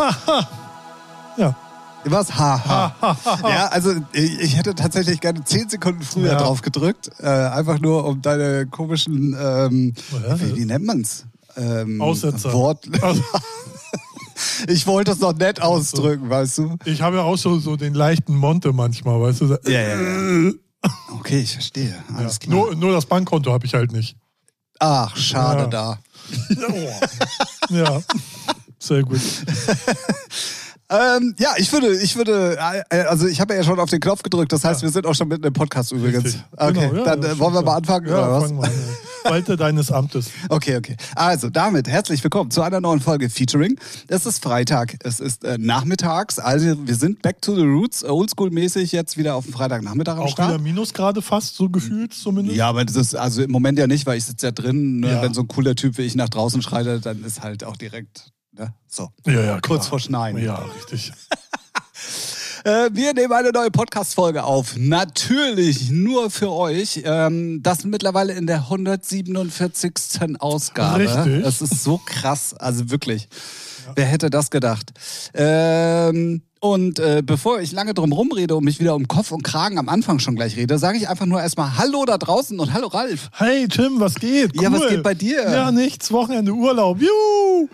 ja. Was? Haha. ja, also ich, hätte tatsächlich gerne zehn Sekunden früher Ja. drauf gedrückt. Äh, einfach nur um deine komischen, ähm, Ja. wie, wie nennt man's? Ähm, Aussetzer. Wort. Also, Ich wollte es noch nett ausdrücken, weißt du? ich habe ja auch so, so den leichten Monte manchmal, weißt du? Ja, ja, ja. Okay, ich verstehe. Alles klar. Nur, nur das Bankkonto habe ich halt nicht. Ach, schade Ja. da. Ja, sehr gut. Ähm, ja, ich würde, ich würde, äh, also ich habe ja schon auf den Knopf gedrückt, das heißt, wir sind auch schon mitten im Podcast übrigens. Richtig. Okay, Genau, ja, dann äh, wollen wir mal ja. anfangen, Ja, oder was? fangen wir an. ja. Walte deines Amtes. Okay, okay. Also damit herzlich willkommen zu einer neuen Folge Featuring. Es ist Freitag, es ist äh, nachmittags, also wir sind back to the roots, oldschool-mäßig jetzt wieder auf dem Freitagnachmittag am Auch wieder Start. Minusgrade fast, so gefühlt zumindest. Ja, aber das ist also im Moment ja nicht, weil ich sitze ja drin. Ne? Ja. Wenn so ein cooler Typ wie ich nach draußen schreitet, dann ist halt auch direkt ne? so. ja, ja. Kurz vor Schneien. Ja, richtig. Äh, wir nehmen eine neue Podcast-Folge auf. Natürlich nur für euch. Ähm, das mittlerweile in der 147. Ausgabe. Richtig. Das ist so krass. Also wirklich. Wer hätte das gedacht? Ähm, und äh, bevor ich lange drum rumrede und mich wieder um Kopf und Kragen am Anfang schon gleich rede, sage ich einfach nur erstmal Hallo da draußen und Hallo Ralf. Hey Tim, was geht? Ja, was Cool. geht bei dir? Ja, nichts. Wochenende Urlaub. Juhu!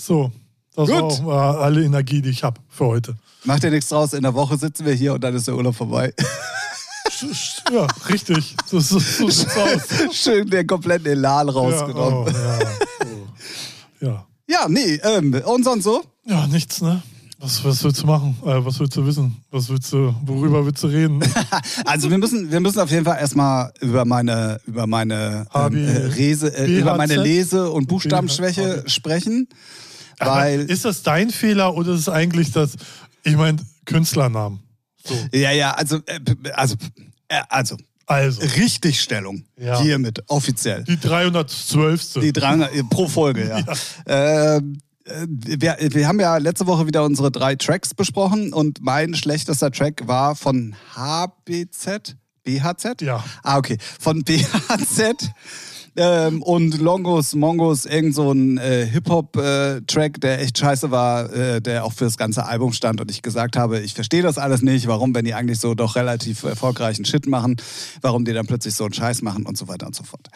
So, das Gut. war auch äh, alle Energie, die ich habe für heute. Macht dir nichts draus. In der Woche sitzen wir hier und dann ist der Urlaub vorbei. Ja, richtig. So, so, so aus. Schön den kompletten Elan rausgenommen. Ja, oh, ja, oh. ja. Ja, nee, ähm, und sonst so? ja, nichts, ne? Was, was willst du machen? Äh, was willst du wissen? Was willst du, worüber willst du reden? Also wir müssen, wir müssen auf jeden Fall erstmal über meine, über meine ähm, äh, Rese, äh, über meine? Lese- und Buchstabenschwäche sprechen. Weil, ist das dein Fehler oder ist es eigentlich das, ich meine, Künstlernamen? So, ja, ja, also, äh, also, äh, also, also, Richtigstellung. Ja. Hiermit, offiziell. die 312. Die 300, äh, pro Folge, ja. Ähm, äh, wir, wir haben ja letzte Woche wieder unsere drei Tracks besprochen und mein schlechtester Track war von HBZ, BHZ? Ja. Ah, okay. Von BHZ. Ähm, und Longos, Mongos, irgend so ein äh, Hip-Hop-Track, der echt scheiße war, äh, der auch für das ganze Album stand und ich gesagt habe, ich verstehe das alles nicht, warum, wenn die eigentlich so doch relativ erfolgreichen Shit machen, warum die dann plötzlich so einen Scheiß machen und so weiter und so fort.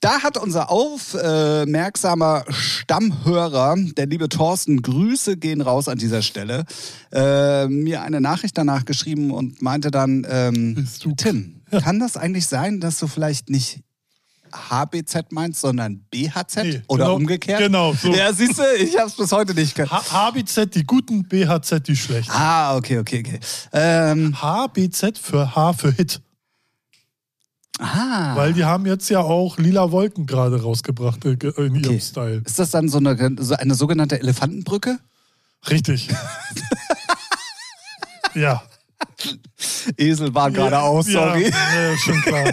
Da hat unser aufmerksamer Stammhörer, der liebe Thorsten, Grüße gehen raus an dieser Stelle, äh, mir eine Nachricht danach geschrieben und meinte dann, ähm, Tim, kann das eigentlich sein, dass du vielleicht nicht HBZ meinst, sondern BHZ Nee, oder genau- umgekehrt? genau, so. Ja, siehst du, ich habe es bis heute nicht gehört. HBZ die guten, BHZ die schlechten. Ah, okay, okay, okay. Ähm, HBZ für H für Hit. ah, Weil die haben jetzt ja auch Lila Wolken gerade rausgebracht äh, in ihrem Okay. Style. ist das dann so eine, so eine sogenannte Elefantenbrücke? Richtig. ja. Esel war geradeaus, sorry. Ja, ja, schon klar.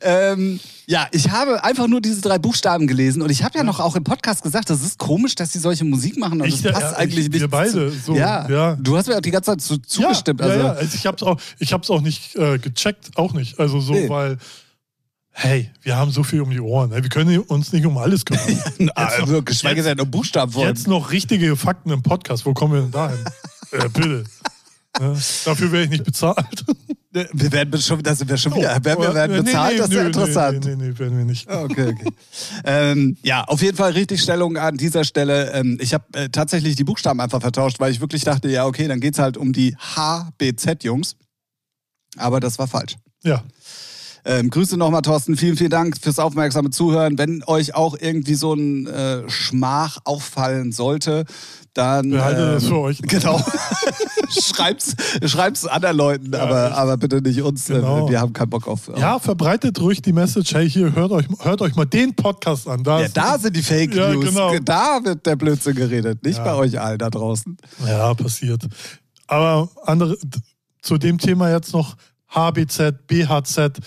Ähm, ja, ich habe einfach nur diese drei Buchstaben gelesen und ich habe ja noch auch im Podcast gesagt, das ist komisch, dass sie solche Musik machen und Ich, das passt ja, eigentlich ich, nicht. wir beide, so, ja, ja. du hast mir auch die ganze Zeit zu, zugestimmt. Ja, also, ja, ja. Also ich hab's auch, ich hab's auch nicht äh, gecheckt, auch nicht. Also so, Nee. weil, hey, wir haben so viel um die Ohren. ne? Wir können uns nicht um alles kümmern. Noch- also, geschweige jetzt- denn um Buchstaben wollen. Jetzt noch richtige Fakten im Podcast. Wo kommen wir denn dahin? äh, bitte. Ne? Dafür wäre ich nicht bezahlt. Wir werden schon, da sind wir schon wieder. Oh, werden wir werden nee, bezahlt, nee, das ist ja interessant. Nee, nee, nee, werden wir nicht. Okay, okay. ähm, ja, auf jeden Fall richtig Stellung an dieser Stelle. Ähm, ich habe äh, tatsächlich die Buchstaben einfach vertauscht, weil ich wirklich dachte, ja, okay, dann geht's halt um die HBZ-Jungs. Aber das war falsch. Ja. Ähm, Grüße nochmal, Thorsten. Vielen, vielen Dank fürs aufmerksame Zuhören. Wenn euch auch irgendwie so ein äh, Schmach auffallen sollte, dann. Behaltet ähm, das für euch. Genau. Schreibt's, schreib's anderen Leuten, aber, echt. aber bitte nicht uns. Äh, Genau. Wir haben keinen Bock auf. Ja, verbreitet ruhig die Message, hey, hier, hört euch, hört euch mal den Podcast an. Da, Ja, da sind die Fake Ja, News. genau. Da wird der Blödsinn geredet, nicht Ja. bei euch allen da draußen. Ja, passiert. Aber andere, zu dem Thema jetzt noch HBZ, BHZ,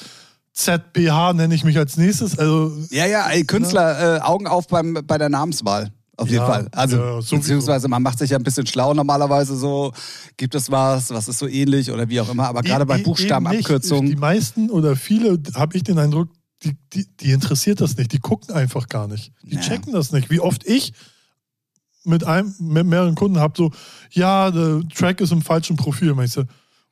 ZBH nenne ich mich als nächstes. Also Ja, ja, ey, Künstler, äh, Augen auf beim, bei der Namenswahl. Auf jeden Ja, Fall. Also, ja, beziehungsweise man macht sich ja ein bisschen schlau normalerweise so. Gibt es was, was ist so ähnlich oder wie auch immer. Aber gerade bei E- e- nicht. Die Buchstabenabkürzungen. meisten oder viele, habe ich den Eindruck, die, die, die interessiert das nicht. Die gucken einfach gar nicht. Die Ja. checken das nicht. Wie oft ich mit einem, mit mehreren Kunden habe, so, ja, der Track ist im falschen Profil. Und ich so,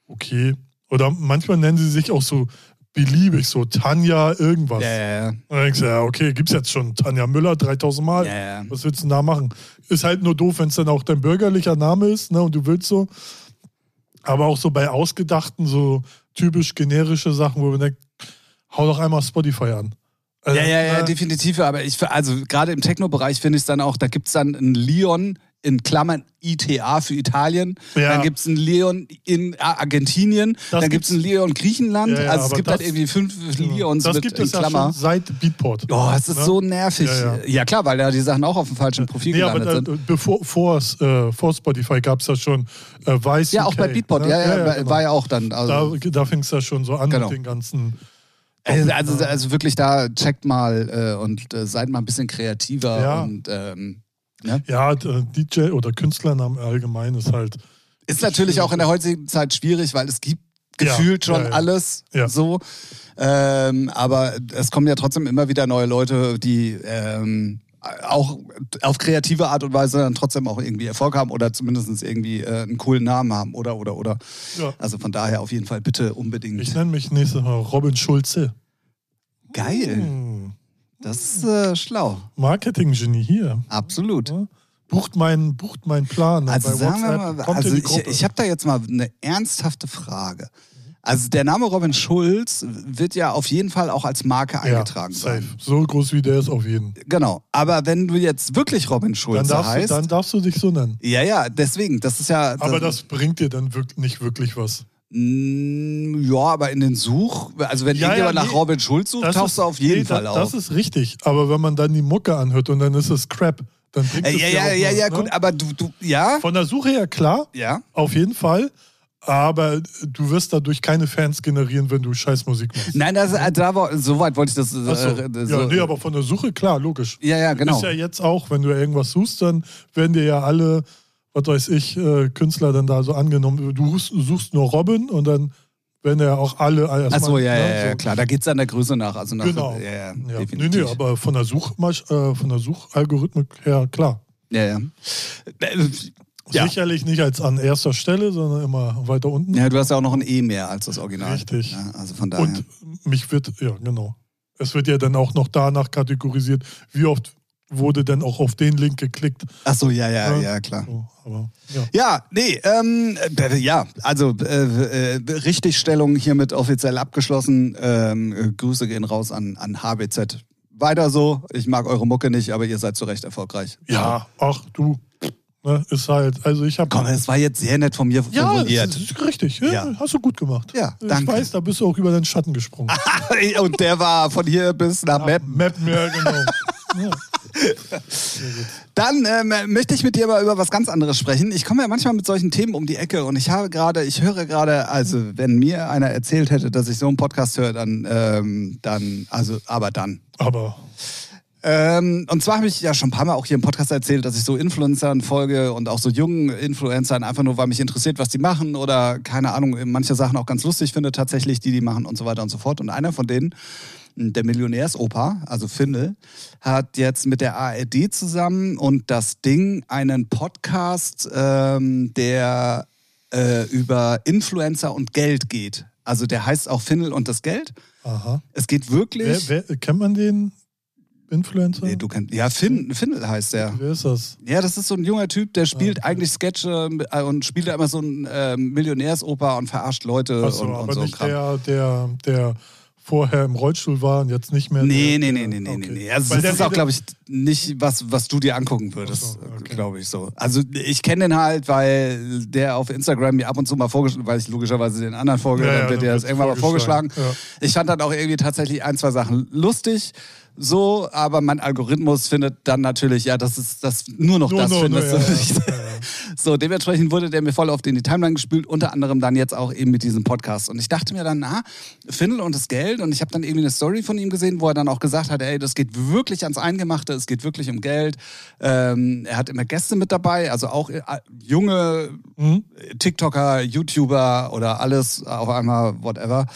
okay. Oder manchmal nennen sie sich auch so beliebig, so Tanja irgendwas. Ja, ja, ja. Und dann denkst du, ja, okay, gibt's jetzt schon Tanja Müller 3000 Mal. Ja, ja. Was willst du denn da machen? Ist halt nur doof, wenn es dann auch dein bürgerlicher Name ist, ne, und du willst so. Aber auch so bei ausgedachten, so typisch generische Sachen, wo man denkt, hau doch einmal Spotify an. Also, Ja, ja, ja, ne, definitiv. Aber ich, also gerade im Techno-Bereich finde ich es dann auch, da gibt es dann einen Leon in Klammern ITA für Italien, Ja. dann gibt es einen Leon in Argentinien, Das dann gibt es einen Leon Griechenland. Ja, ja, also es aber gibt halt das- irgendwie fünf Leons das mit gibt in es ja Klammer. schon seit Beatport. Oh, es ist Ne? so nervig. Ja, Ja, ja. klar, weil da die Sachen auch auf dem falschen Profil Nee, aber gelandet da, sind. bevor vor, äh, vor Spotify gab es ja schon äh, Weiß. Ja, auch bei Beatport, ne? ja, ja, war- genau. war ja auch dann. Also, Da, da fing es ja schon so an Genau. mit den ganzen. also, also, also wirklich da, checkt mal äh, und äh, seid mal ein bisschen kreativer Ja. und ähm, ne? Ja, äh, DJ oder Künstlernamen allgemein ist halt. Ist natürlich auch in der heutigen Zeit schwierig, weil es gibt gefühlt Ja, schon ja, ja. alles so. Ähm, aber es kommen ja trotzdem immer wieder neue Leute, die ähm, auch auf kreative Art und Weise dann trotzdem auch irgendwie Erfolg haben oder zumindest irgendwie äh, einen coolen Namen haben oder oder oder. Also von daher auf jeden Fall bitte unbedingt. Ich nenne mich nächstes Mal Robin Schulze. Geil. Hm. Das ist äh, schlau. Marketing-Genie hier. Absolut. Ja. Bucht meinen bucht mein Plan. Also sagen wir WhatsApp. mal, Kommt also ich, ich habe da jetzt mal eine ernsthafte Frage. Also der Name Robin Schulz wird ja auf jeden Fall auch als Marke eingetragen ja, safe. sein. So groß wie der ist auf jeden. Genau. Aber wenn du jetzt wirklich Robin Dann Schulz du, heißt. dann darfst du dich so nennen. ja, ja, deswegen. Das ist ja. Aber das bringt dir dann wirk nicht wirklich was. Mm, Ja, aber in den Such. Also wenn Ja, irgendjemand ja, nach nee. Robin Schulz sucht, Das tauchst du auf jeden nee, Fall da, auf. Das ist richtig. Aber wenn man dann die Mucke anhört und dann ist es Crap, dann bringt Äh, es ja, ja, ja, was, ja, ne? gut, aber du, du, ja, Von der Suche her klar, ja. auf jeden Fall. Aber du wirst dadurch keine Fans generieren, wenn du Scheißmusik machst. Nein, das, äh, da war, so weit wollte ich das. Äh, Ach so. äh, Ja, nee, aber von der Suche, klar, logisch. ja, ja, genau. Ist ja jetzt auch, wenn du irgendwas suchst, dann werden dir ja alle, was weiß ich, äh, Künstler dann da so angenommen. Du suchst, nur Robin und dann werden ja auch alle erstmal. Achso, ja, ne, ja, so. klar. Da geht es an der Größe nach. Also nach Genau. Ja, ja, Ja. Nee, nee, aber von der, Suchmasch äh, von der Suchalgorithmik her, klar. Ja, ja. Äh, Ja. Sicherlich nicht als an erster Stelle, sondern immer weiter unten. ja, du hast ja auch noch ein E mehr als das Original. Richtig. Ja, also von daher. Und mich wird, ja, genau. Es wird ja dann auch noch danach kategorisiert, wie oft wurde denn auch auf den Link geklickt. Achso, ja, ja, Ja. ja, klar. So, aber ja. Ja, nee, ähm, äh, ja, also äh, äh, Richtigstellung hiermit offiziell abgeschlossen. Ähm, äh, Grüße gehen raus an, an HBZ. Weiter so. Ich mag eure Mucke nicht, aber ihr seid zu Recht erfolgreich. Ja, ach du. Ne, ist halt, also ich habe. Komm, es war jetzt sehr nett von mir Ja, formuliert. richtig. Ja, Ja. Hast du gut gemacht. Ja, ich danke. weiß, da bist du auch über deinen Schatten gesprungen. Und der war von hier bis nach Meppen. Mappen, ja, genau. Dann ähm, möchte ich mit dir mal über was ganz anderes sprechen. Ich komme ja manchmal mit solchen Themen um die Ecke und ich habe gerade, ich höre gerade, also wenn mir einer erzählt hätte, dass ich so einen Podcast höre, dann, ähm, dann, also, aber dann. Aber Ähm, und zwar habe ich ja schon ein paar Mal auch hier im Podcast erzählt, dass ich so Influencern folge und auch so jungen Influencern einfach nur, weil mich interessiert, was die machen oder keine Ahnung, manche Sachen auch ganz lustig finde tatsächlich, die die machen und so weiter und so fort. Und einer von denen, der Millionärsopa, also Findel, hat jetzt mit der ARD zusammen und das Ding einen Podcast, ähm, der äh, über Influencer und Geld geht. Also der heißt auch Findel und das Geld. aha. Es geht wirklich. Wer, wer, kennt man den Influencer? Nee, du kennst. Ja, Finn, Findel heißt der. Wer ist das? Ja, das ist so ein junger Typ, der spielt Ah, okay. eigentlich Sketche äh, und spielt da immer so ein ähm, Millionärsoper und verarscht Leute Achso, und, und aber so nicht Kram. der, der, der vorher im Rollstuhl war und jetzt nicht mehr. Nee, der, nee, nee, nee, nee, nee, okay. nee. Also Weil das ist auch, glaube ich, nicht was, was du dir angucken würdest, so, okay. glaube ich so. Also ich kenne den halt, weil der auf Instagram mir ab und zu mal vorgeschlagen, weil ich logischerweise den anderen folge, Ja, ja, der das irgendwann mal vorgeschlagen. vorgeschlagen, Ich fand dann auch irgendwie tatsächlich ein, zwei Sachen lustig. So, aber mein Algorithmus findet dann natürlich, ja, das ist das nur noch Nur, das nur, findest du ja, nicht. ja, ja. So, dementsprechend wurde der mir voll oft in die Timeline gespült, unter anderem dann jetzt auch eben mit diesem Podcast. Und ich dachte mir dann, na, Findel und das Geld. Und ich habe dann irgendwie eine Story von ihm gesehen, wo er dann auch gesagt hat, ey, das geht wirklich ans Eingemachte, es geht wirklich um Geld. Ähm, er hat immer Gäste mit dabei, also auch äh, junge Mhm. TikToker, YouTuber oder alles auf einmal, whatever.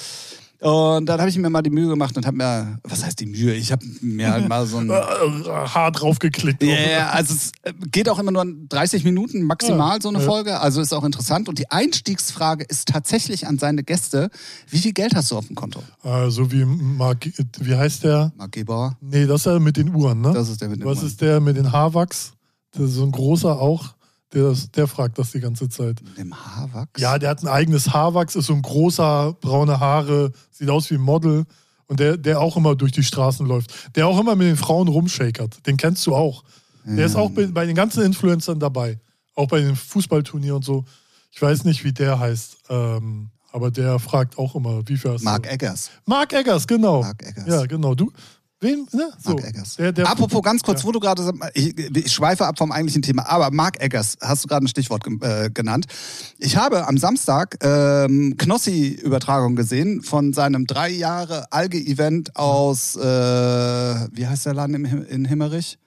Und dann habe ich mir mal die Mühe gemacht und habe mir, was heißt die Mühe? Ich habe mir halt mal so ein. Haar draufgeklickt. Ja, yeah, also es äh, geht auch immer nur 30 Minuten maximal so eine ja. Folge. Also ist auch interessant. Und die Einstiegsfrage ist tatsächlich an seine Gäste: Wie viel Geld hast du auf dem Konto? Äh, so wie Mark, wie heißt der? Mark Gebauer. Nee, das ist der mit den Uhren, ne? Das ist der mit den Was Uhren. ist der mit den Haarwachs? Das ist so ein großer auch. Der, der fragt das die ganze Zeit. Dem Haarwachs? Ja, der hat ein eigenes Haarwachs, ist so ein großer, braune Haare, sieht aus wie ein Model. Und der, der auch immer durch die Straßen läuft. Der auch immer mit den Frauen rumshakert. Den kennst du auch. Der ist auch bei, bei den ganzen Influencern dabei. Auch bei den Fußballturnieren und so. Ich weiß nicht, wie der heißt. Ähm, aber der fragt auch immer, wie viel hast Mark du? Eggers. Mark Eggers, genau. Mark Eggers. Ja, genau. Du, wen? Ne? So. Mark Eggers. Der, der, Apropos ganz kurz, Ja. wo du gerade ich, ich schweife ab vom eigentlichen Thema, aber Mark Eggers, hast du gerade ein Stichwort äh, genannt. Ich habe am Samstag ähm, Knossi-Übertragung gesehen von seinem drei Jahre Alge-Event aus, äh, wie heißt der Laden im, in Himmerich?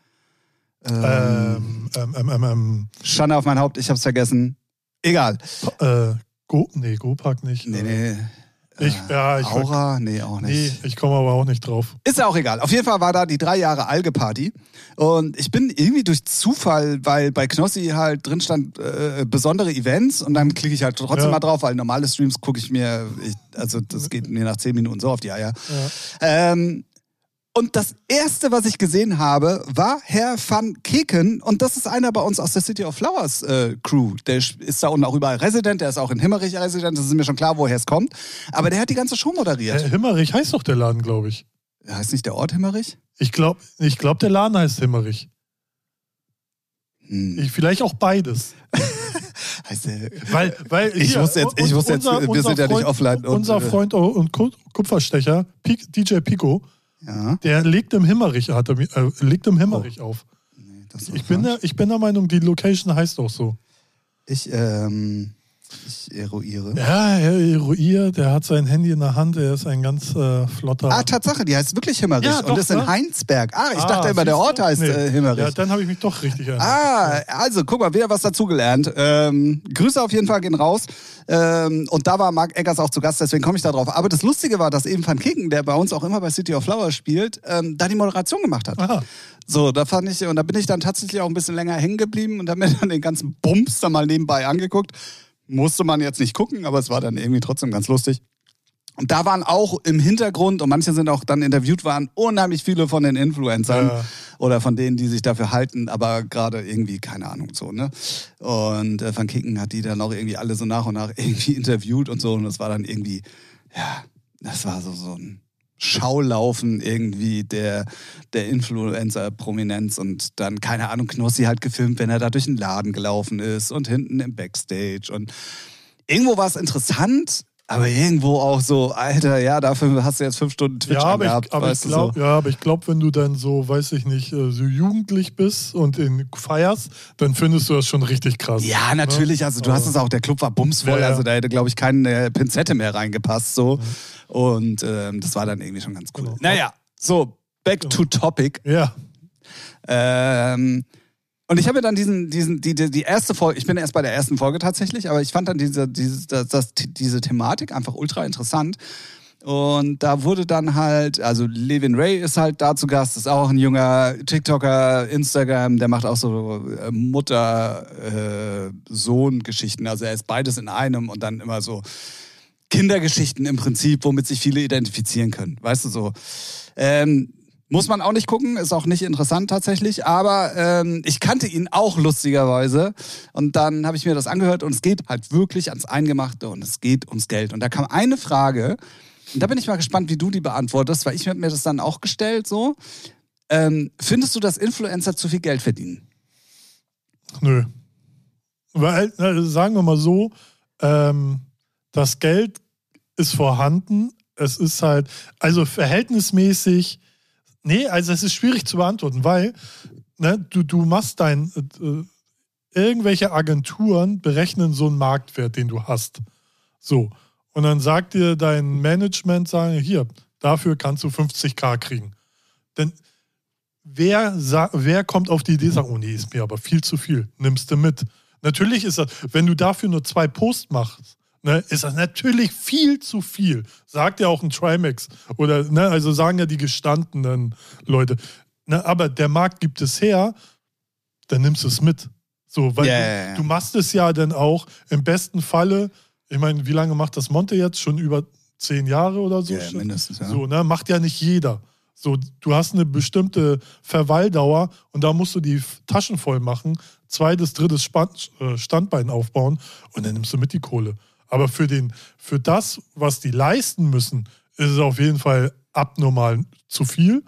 Ähm, ähm, ähm, ähm, ähm, Schande auf mein Haupt, ich hab's vergessen. Egal. äh, Go, nee, Go-Park nicht. Nee, nee. Ich, ja, ich, Aura? Nee, auch nicht. nee, ich komme aber auch nicht drauf. Ist ja auch egal. Auf jeden Fall war da die drei Jahre Alge-Party. Und ich bin irgendwie durch Zufall, weil bei Knossi halt drin stand äh, besondere Events und dann klicke ich halt trotzdem Ja. mal drauf, weil normale Streams gucke ich mir, ich, also das geht mir nach zehn Minuten so auf die Eier. Ja. Ähm, und das erste, was ich gesehen habe, war Herr van Keken. Und das ist einer bei uns aus der City of Flowers äh, Crew. Der ist da unten auch überall Resident, der ist auch in Himmerich Resident. Das ist mir schon klar, woher es kommt. Aber der hat die ganze Show moderiert. Äh, Himmerich heißt doch der Laden, glaube ich. Heißt nicht der Ort Himmerich? Ich glaube, ich glaub, der Laden heißt Himmerich. Hm. Ich, vielleicht auch beides. Heißt der, Weil, weil Ich hier, muss jetzt- ich un- muss jetzt- wir sind ja nicht Freund, offline und, unser äh, Freund und Ku- Kupferstecher, DJ Pico, ja. der legt im Himmerich, hat er, äh, legt im Himmerich auf. Nee, Ich bin, der, ich bin der Meinung, die Location heißt auch so. Ich, ähm, ich eruiere. Ja, Herr Eruier, der hat sein Handy in der Hand, er ist ein ganz äh, flotter. Ah, Tatsache, die heißt wirklich Himmerich Ja, und doch, ist in ne? Heinsberg. Ah, ich Ah, dachte immer, der Ort du? heißt Nee. äh, Himmerich. Ja, dann habe ich mich doch richtig erinnert. Ah, also guck mal, wieder was dazugelernt. Ähm, Grüße auf jeden Fall gehen raus. Ähm, und da war Mark Eggers auch zu Gast, deswegen komme ich da drauf. Aber das Lustige war, dass eben Van Kicken, der bei uns auch immer bei City of Flowers spielt, ähm, da die Moderation gemacht hat. Aha. So, da fand ich, und da bin ich dann tatsächlich auch ein bisschen länger hängen geblieben und habe mir dann den ganzen Bums da mal nebenbei angeguckt. Musste man jetzt nicht gucken, aber es war dann irgendwie trotzdem ganz lustig. Und da waren auch im Hintergrund, und manche sind auch dann interviewt, waren unheimlich viele von den Influencern Ja. oder von denen, die sich dafür halten, aber gerade irgendwie, keine Ahnung, so, ne? Und äh, Van Kicken hat die dann auch irgendwie alle so nach und nach irgendwie interviewt und so. Und das war dann irgendwie, ja, das war so, so ein Schaulaufen irgendwie der, der Influencer-Prominenz und dann, keine Ahnung, Knossi halt gefilmt, wenn er da durch den Laden gelaufen ist und hinten im Backstage und irgendwo war es interessant, aber irgendwo auch so, Alter, ja, dafür hast du jetzt fünf Stunden Twitch Ja, aber angehabt, ich, aber ich glaube, so. ja, aber ich glaub, wenn du dann so, weiß ich nicht, äh, so jugendlich bist und in feierst, dann findest du das schon richtig krass. Ja, natürlich. Also du hast es auch, der Club war bumsvoll, Ja, ja. also da hätte, glaube ich, keine Pinzette mehr reingepasst. so. Und ähm, das war dann irgendwie schon ganz cool. Genau. Naja, so, back to topic. Ja. Ähm, und ich habe mir dann diesen, diesen, die, die, die erste Folge, ich bin erst bei der ersten Folge tatsächlich, aber ich fand dann diese, diese, das, das, diese Thematik einfach ultra interessant. Und da wurde dann halt, also Levin Ray ist halt da zu Gast, ist auch ein junger TikToker, Instagram, der macht auch so äh, Mutter-Sohn-Geschichten. also er ist beides in einem und dann immer so Kindergeschichten im Prinzip, womit sich viele identifizieren können. Weißt du so. Ähm, muss man auch nicht gucken, ist auch nicht interessant tatsächlich, aber ähm, ich kannte ihn auch lustigerweise und dann habe ich mir das angehört und es geht halt wirklich ans Eingemachte und es geht ums Geld. Und da kam eine Frage und da bin ich mal gespannt, wie du die beantwortest, weil ich mir das dann auch gestellt so. Ähm, findest du, dass Influencer zu viel Geld verdienen? Nö. Weil, sagen wir mal so, ähm, das Geld ist vorhanden. Es ist halt, also verhältnismäßig, nee, also es ist schwierig zu beantworten, weil ne, du, du machst dein, äh, irgendwelche Agenturen berechnen so einen Marktwert, den du hast. So. Und dann sagt dir dein Management, sagen, hier, dafür kannst du 50k kriegen. Denn wer, wer kommt auf die Idee, sagt, oh nee, ist mir aber viel zu viel, nimmst du mit. Natürlich ist das, wenn du dafür nur zwei Posts machst, ne, ist das natürlich viel zu viel. Sagt ja auch ein Trimax. Oder, ne, also sagen ja die gestandenen Leute. Ne, aber der Markt gibt es her, dann nimmst du es mit. So, weil Ja, du, du machst es ja dann auch im besten Falle, ich meine, wie lange macht das Monte jetzt? Schon über zehn Jahre oder so? Ja, mindestens, ja. So, ne? Macht ja nicht jeder. So, du hast eine bestimmte Verweildauer und da musst du die Taschen voll machen, zweites, drittes äh, Standbein aufbauen und dann nimmst du mit die Kohle. Aber für, den, für das, was die leisten müssen, ist es auf jeden Fall abnormal zu viel.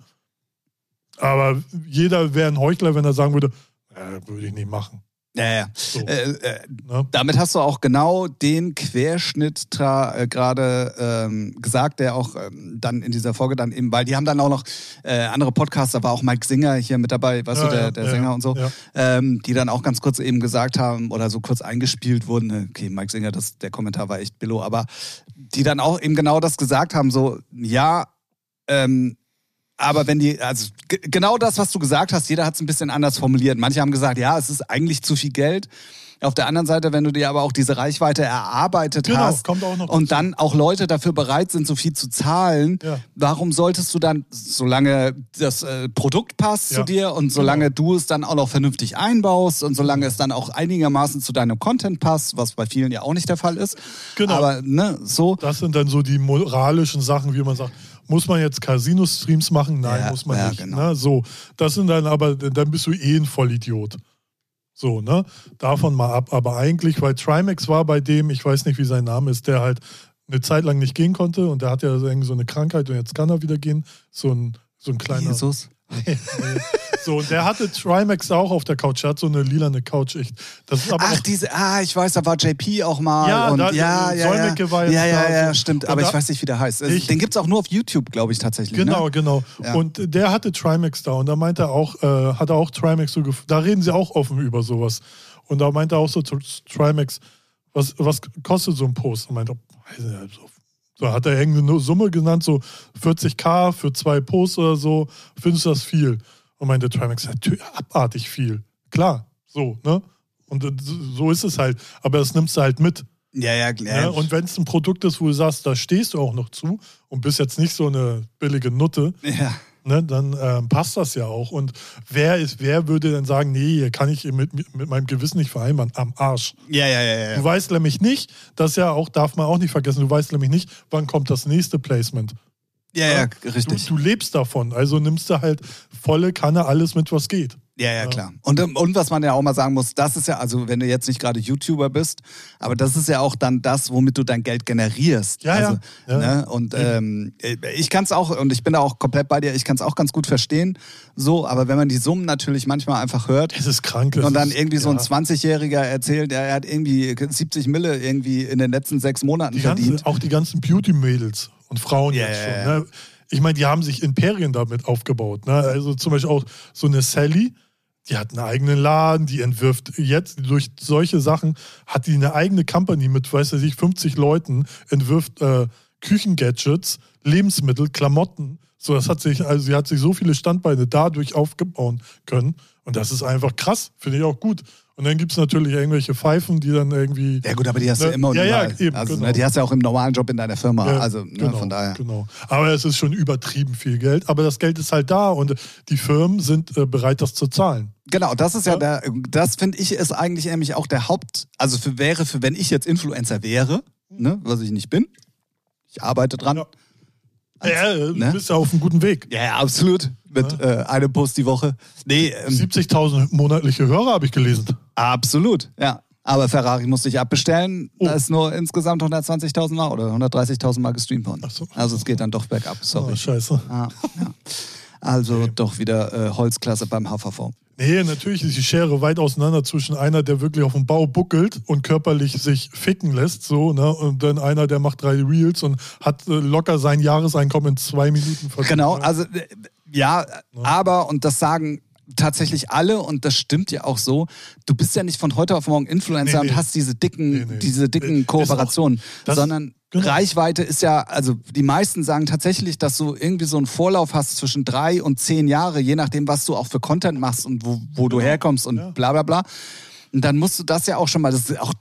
Aber jeder wäre ein Heuchler, wenn er sagen würde, äh, würde ich nicht machen. Ja, ja. So, Äh, äh, ne? damit hast du auch genau den Querschnitt äh, gerade ähm, gesagt, der auch ähm, dann in dieser Folge dann eben, weil die haben dann auch noch äh, andere Podcasts, da war auch Mike Singer hier mit dabei, weißt Ja, du, der, ja, der ja, Sänger ja, und so, ja. ähm, die dann auch ganz kurz eben gesagt haben oder so kurz eingespielt wurden, äh, okay, Mike Singer, das, der Kommentar war echt billo, aber die dann auch eben genau das gesagt haben, so, ja, ähm, aber wenn die, also genau das, was du gesagt hast, jeder hat es ein bisschen anders formuliert. Manche haben gesagt, ja, es ist eigentlich zu viel Geld. Auf der anderen Seite, wenn du dir aber auch diese Reichweite erarbeitet Genau, hast und dann auch Leute dafür bereit sind, so viel zu zahlen, Ja. warum solltest du dann, solange das äh, Produkt passt Ja, zu dir und solange genau. du es dann auch noch vernünftig einbaust und solange es dann auch einigermaßen zu deinem Content passt, was bei vielen ja auch nicht der Fall ist. Genau. Aber ne, so. Das sind dann so die moralischen Sachen, wie man sagt, muss man jetzt Casino-Streams machen? Nein, Ja, muss man ja, nicht. genau. Ne? So, das sind dann aber, dann bist du eh ein Vollidiot. So, ne? Davon mal ab. Aber eigentlich, weil Trimax war bei dem, ich weiß nicht, wie sein Name ist, der halt eine Zeit lang nicht gehen konnte und der hat ja irgendwie so eine Krankheit und jetzt kann er wieder gehen. So ein, so ein kleiner. Jesus. So, und der hatte Trimax auch auf der Couch. Er hat so eine lilane Couch. Echt. Das ist aber Ach, diese, ah, ich weiß, da war JP auch mal. Ja, und da- ja, ja, Solmecke ja. war jetzt ja, ja, ja, stimmt. Und Aber da- ich weiß nicht, wie der heißt. Also, Ich- Den gibt's auch nur auf YouTube, glaube ich, tatsächlich. Genau, Ne? genau. Ja. Und der hatte Trimax da und da meinte er auch, äh, hat er auch Trimax so Da reden sie auch offen über sowas. Und da meinte er auch so zu Trimax, was, was kostet so ein Post? Und meinte, weiß nicht, so, so hat er irgendeine Summe genannt, so 40k für zwei Posts oder so. Findest du das viel? Und meinte Trimax, natürlich abartig viel. Klar, so, ne? Und äh, so ist es halt. Aber das nimmst du halt mit. Ja, ja, ja. Ne? Und wenn es ein Produkt ist, wo du sagst, da stehst du auch noch zu und bist jetzt nicht so eine billige Nutte, ja. Ne, dann ähm, passt das ja auch. Und wer ist, wer würde denn sagen, nee, hier kann ich mit, mit meinem Gewissen nicht vereinbaren? Am Arsch. Ja, ja, ja, ja. Du weißt nämlich nicht, das ja auch, darf man auch nicht vergessen, du weißt nämlich nicht, wann kommt das nächste Placement. Ja, ja, Du, richtig. du lebst davon, also nimmst du halt volle Kanne alles mit, was geht. Ja, ja, klar. Und, und was man ja auch mal sagen muss, das ist ja, also wenn du jetzt nicht gerade YouTuber bist, aber das ist ja auch dann das, womit du dein Geld generierst. Ja, ja. also, Ja. Ne? Und ähm, ich kann es auch, und ich bin da auch komplett bei dir, ich kann es auch ganz gut verstehen, so, aber wenn man die Summen natürlich manchmal einfach hört, Es ist krank. und dann ist, irgendwie so ein ja. 20-Jähriger erzählt, er er hat irgendwie 70 Mille irgendwie in den letzten sechs Monaten die ganze, verdient. auch die ganzen Beauty-Mädels und Frauen Ja, jetzt ja, schon. ja. Ne? Ich meine, die haben sich Imperien damit aufgebaut. Ne? Also zum Beispiel auch so eine Sally, die hat einen eigenen Laden, die entwirft jetzt durch solche Sachen, hat die eine eigene Company mit, weiß ich, 50 Leuten, entwirft äh, Küchengadgets, Lebensmittel, Klamotten. So, das hat sich, also sie hat sich so viele Standbeine dadurch aufgebaut können. Und das ist einfach krass, finde ich auch gut. Und dann gibt es natürlich irgendwelche Pfeifen, die dann irgendwie. Ja gut, aber die hast du Ne? immer und Ja, ja, überall. eben, also, genau. ne, die hast du ja auch im normalen Job in deiner Firma. Ja, also ne, genau, von daher. Genau. Aber es ist schon übertrieben viel Geld. Aber das Geld ist halt da und die Firmen sind äh, bereit, das zu zahlen. Genau, das ist ja, Ja. der, das finde ich ist eigentlich nämlich auch der Haupt, also für wäre, für wenn ich jetzt Influencer wäre, ne, was ich nicht bin, ich arbeite dran. Ja. Als- ja, du ne? bist ja auf einem guten Weg. Ja, ja, absolut. Mit äh, einem Post die Woche. Nee, ähm, 70.000 monatliche Hörer habe ich gelesen. Absolut, ja. Aber Ferrari musste ich abbestellen, Oh. da ist nur insgesamt 120.000 Mal oder 130.000 Mal gestreamt worden. Ach so. Also es geht dann doch bergab, sorry. Oh, scheiße. Ah, ja. Also doch wieder äh, Holzklasse beim HVV. Nee, natürlich ist die Schere weit auseinander zwischen einer, der wirklich auf dem Bau buckelt und körperlich sich ficken lässt, so, ne? Und dann einer, der macht drei Reels und hat äh, locker sein Jahreseinkommen in zwei Minuten verdient. Genau, also äh, ja, aber, und das sagen tatsächlich alle, und das stimmt ja auch so, du bist ja nicht von heute auf morgen Influencer Nee, nee. und hast diese dicken, Nee, diese dicken Kooperationen, sondern genau. Reichweite ist ja, also die meisten sagen tatsächlich, dass du irgendwie so einen Vorlauf hast zwischen drei und zehn Jahre, je nachdem, was du auch für Content machst und wo, wo du Genau, herkommst und ja. bla bla bla. Und dann musst du das ja auch schon mal, das ist auch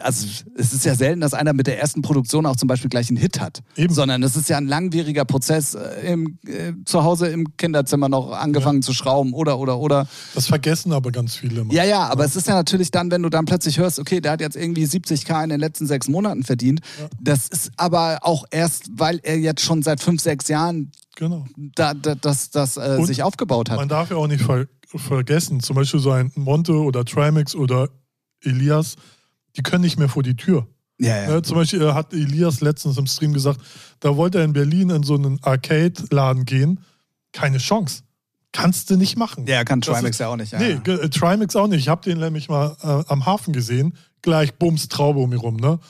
also es ist ja selten, dass einer mit der ersten Produktion auch zum Beispiel gleich einen Hit hat. Eben. Sondern es ist ja ein langwieriger Prozess, äh, im, äh, zu Hause im Kinderzimmer noch angefangen zu schrauben oder, oder, oder. Das vergessen aber ganz viele immer. Ja, ja, aber es ist ja natürlich dann, wenn du dann plötzlich hörst, okay, der hat jetzt irgendwie 70k in den letzten sechs Monaten verdient. Das ist aber auch erst, weil er jetzt schon seit fünf, sechs Jahren Genau. da, da, das, das äh, sich aufgebaut hat. Man darf ja auch nicht ver vergessen, zum Beispiel so ein Monte oder Trimax oder Elias, die können nicht mehr vor die Tür. Ja, ja. Ne, zum Beispiel äh, hat Elias letztens im Stream gesagt, da wollte er in Berlin in so einen Arcade-Laden gehen. Keine Chance. Kannst du nicht machen. Ja, kann Trimax ja auch nicht. Ja, nee, ja. äh, Trimax auch nicht. Ich habe den nämlich mal äh, am Hafen gesehen. Gleich Bums Traube um ihn rum, ne?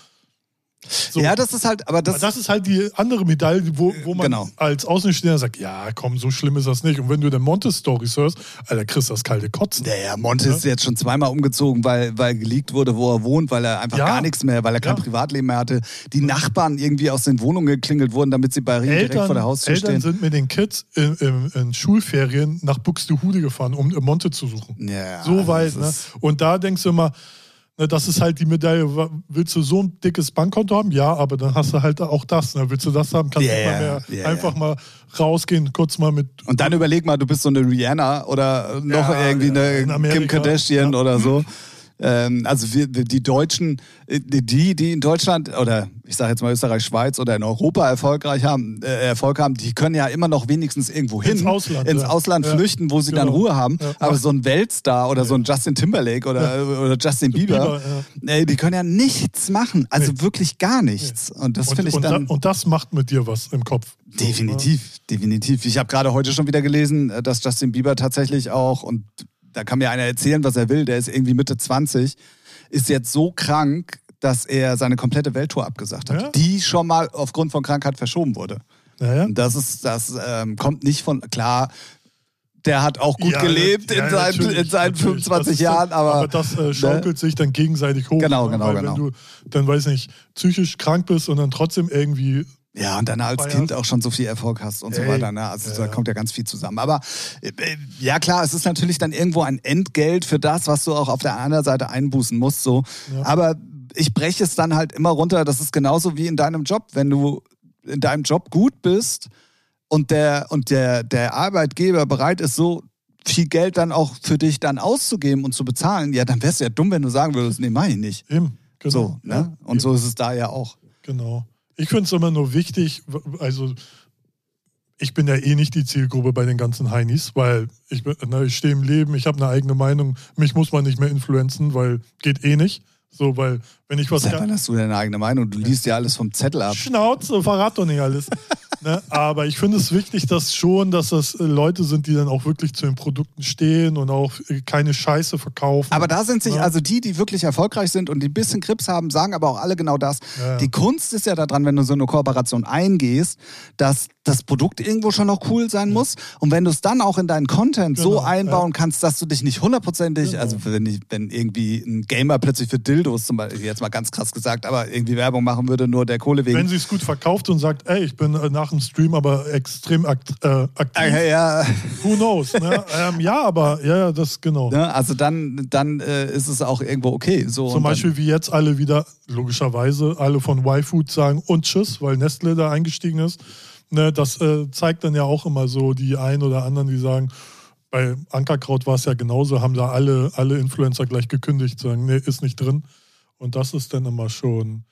So. ja, das ist halt, aber das, das, ist halt die andere Medaille, wo, wo man Genau. als Außenstehender sagt, ja, komm, so schlimm ist das nicht. Und wenn du den Monte-Stories hörst, Alter, kriegst du das kalte Kotzen. Ja, ja, Monte ist jetzt schon zweimal umgezogen, weil, weil geleakt wurde, wo er wohnt, weil er einfach Ja. gar nichts mehr, weil er kein Ja. Privatleben mehr hatte. Die Nachbarn irgendwie aus den Wohnungen geklingelt wurden, damit sie bei Rien direkt vor der Haustür Eltern stehen. sind mit den Kids in, in, in Schulferien nach Buxtehude gefahren, um Monte zu suchen. Ja, so weit. Ne? Und da denkst du immer, das ist halt die Medaille. Willst du so ein dickes Bankkonto haben? Ja, aber dann hast du halt auch das. Ne? Willst du das haben, kannst Ja, du mal ja, einfach mal rausgehen, kurz mal mit. Und dann überleg mal, du bist so eine Rihanna oder noch Ja, irgendwie eine Amerika, Kim Kardashian ja. oder so. Ähm, also wir, die Deutschen, äh, die, die in Deutschland oder ich sage jetzt mal Österreich, Schweiz oder in Europa erfolgreich haben, äh, Erfolg haben, die können ja immer noch wenigstens irgendwo hin, Ins Ausland, ins ja. Ausland Ja, flüchten, wo sie dann genau. Ruhe haben. Ja. Aber so ein Weltstar oder so ein Justin Timberlake oder, oder Justin Bieber, Bieber, äh, die können ja nichts machen. Also wirklich gar nichts. Und das finde ich und, dann. da, und das macht mit dir was im Kopf. Definitiv, definitiv. Ich habe gerade heute schon wieder gelesen, äh, dass Justin Bieber tatsächlich auch, und da kann mir einer erzählen, was er will, der ist irgendwie Mitte 20, ist jetzt so krank, dass er seine komplette Welttour abgesagt hat, Ja. die schon mal aufgrund von Krankheit verschoben wurde. Ja, ja. Und das ist, das ähm, kommt nicht von, klar, der hat auch gut Ja, gelebt ja, in, seinen, natürlich, in seinen natürlich. 25 Das ist- Jahren, aber, aber das äh, schaukelt sich dann gegenseitig hoch. Genau, ne? genau, Weil genau. Wenn du dann, weiß nicht, psychisch krank bist und dann trotzdem irgendwie Ja, und dann als. Kind auch schon so viel Erfolg hast und so Ey. weiter. Ne? Also da Ja. kommt ja ganz viel zusammen. Aber äh, äh, ja klar, es ist natürlich dann irgendwo ein Entgelt für das, was du auch auf der anderen Seite einbußen musst. So. Ja. Aber ich breche es dann halt immer runter. Das ist genauso wie in deinem Job. Wenn du in deinem Job gut bist und der, und der, der Arbeitgeber bereit ist, so viel Geld dann auch für dich dann auszugeben und zu bezahlen, ja, dann wärst du ja dumm, wenn du sagen würdest, nee, mach ich nicht. eben. Genau. So, ne? Ja, Und so ist es da ja auch. Genau. Ich finde es immer nur wichtig, also ich bin ja eh nicht die Zielgruppe bei den ganzen Heinis, weil ich, ne, ich stehe im Leben, ich habe eine eigene Meinung, mich muss man nicht mehr influenzen, weil geht eh nicht. So, weil wenn ich was Seit wann hast du deine eigene Meinung? Du liest ja alles vom Zettel ab. Schnauze, verrat doch nicht alles. ne? Aber ich finde es wichtig, dass schon, dass das äh, Leute sind, die dann auch wirklich zu den Produkten stehen und auch äh, keine Scheiße verkaufen. Aber da sind sich, Ja. also die, die wirklich erfolgreich sind und die ein bisschen Krips haben, sagen aber auch alle genau das. Ja, ja. Die Kunst ist ja daran, wenn du so eine Kooperation eingehst, dass das Produkt irgendwo schon noch cool sein muss. Und wenn du es dann auch in deinen Content so Genau, einbauen kannst, dass du dich nicht hundertprozentig, Genau. also wenn, ich, wenn irgendwie ein Gamer plötzlich für Dildos zum Beispiel, jetzt mal ganz krass gesagt, aber irgendwie Werbung machen würde, nur der Kohle wegen. wenn sie es gut verkauft und sagt, ey, ich bin äh, nach dem Stream aber extrem akt, äh, aktiv, äh, ja, who knows? Ne? ähm, ja, aber ja, ja, das genau. ne? also dann, dann äh, ist es auch irgendwo okay. So, Zum und dann- Beispiel wie jetzt alle wieder, logischerweise, alle von Y-Food sagen und Tschüss, weil Nestle da eingestiegen ist. Ne, das äh, zeigt dann ja auch immer so die einen oder anderen, die sagen, bei Ankerkraut war es ja genauso, haben da alle, alle Influencer gleich gekündigt, sagen, nee, ist nicht drin. Und das ist dann immer schon.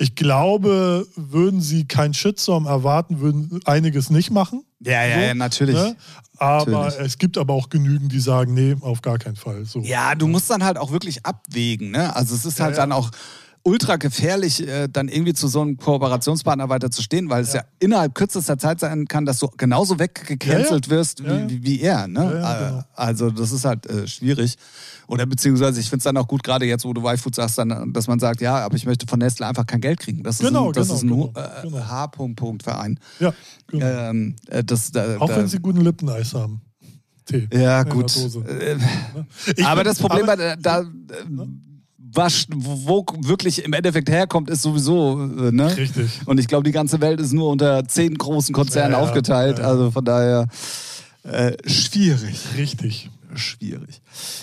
Ich glaube, würden sie keinen Shitstorm erwarten, würden einiges nicht machen. Ja, ja, So, ja, natürlich. Ne? Aber Natürlich. es gibt aber auch genügend, die sagen, nee, auf gar keinen Fall. So. Ja, du musst dann halt auch wirklich abwägen. Ne? Also es ist Ja, halt ja. dann auch ultra gefährlich, äh, dann irgendwie zu so einem Kooperationspartner weiter zu stehen, weil es ja, innerhalb kürzester Zeit sein kann, dass du genauso weggecancelt Ja, ja. wirst wie, wie, er. Ne? Ja, Äh, genau. Also das ist halt äh, schwierig. Oder beziehungsweise ich finde es dann auch gut, gerade jetzt, wo du Y-Food sagst, dann, dass man sagt, ja, aber ich möchte von Nestle einfach kein Geld kriegen. Das ist Genau, ein, das genau, ist ein genau, äh, genau. H-Punkt-Punkt-Verein. Ja, genau. Ähm, äh, das, da, Auch da, wenn sie guten Lippeneis haben. Tee. Ja, gut. Äh, aber das Problem, aber- bei, da, äh, was, wo wirklich im Endeffekt herkommt, ist sowieso, äh, ne? Richtig. Und ich glaube, die ganze Welt ist nur unter zehn großen Konzernen Ja, ja, aufgeteilt. ja, ja. Also von daher äh, schwierig. Richtig. schwierig.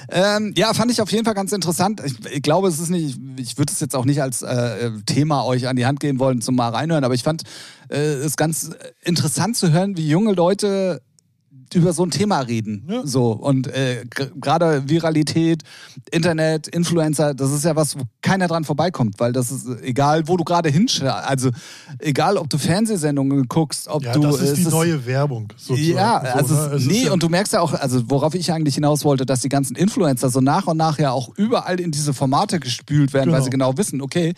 Ähm, ja, fand ich auf jeden Fall ganz interessant. Ich, ich glaube, es ist nicht, ich würde es jetzt auch nicht als äh, Thema euch an die Hand geben wollen zum mal reinhören, aber ich fand äh, es ganz interessant zu hören, wie junge Leute über so ein Thema reden. Ja. So und äh, gerade Viralität, Internet, Influencer, das ist ja was, wo keiner dran vorbeikommt, weil das ist egal, wo du gerade hinschaust. Also egal, ob du Fernsehsendungen guckst, ob ja, du. Das ist die neue Werbung. Sozusagen. Ja, also so, ne? nee, ja und du merkst ja auch, also worauf ich eigentlich hinaus wollte, dass die ganzen Influencer so nach und nach ja auch überall in diese Formate gespült werden, genau. weil sie genau wissen, okay,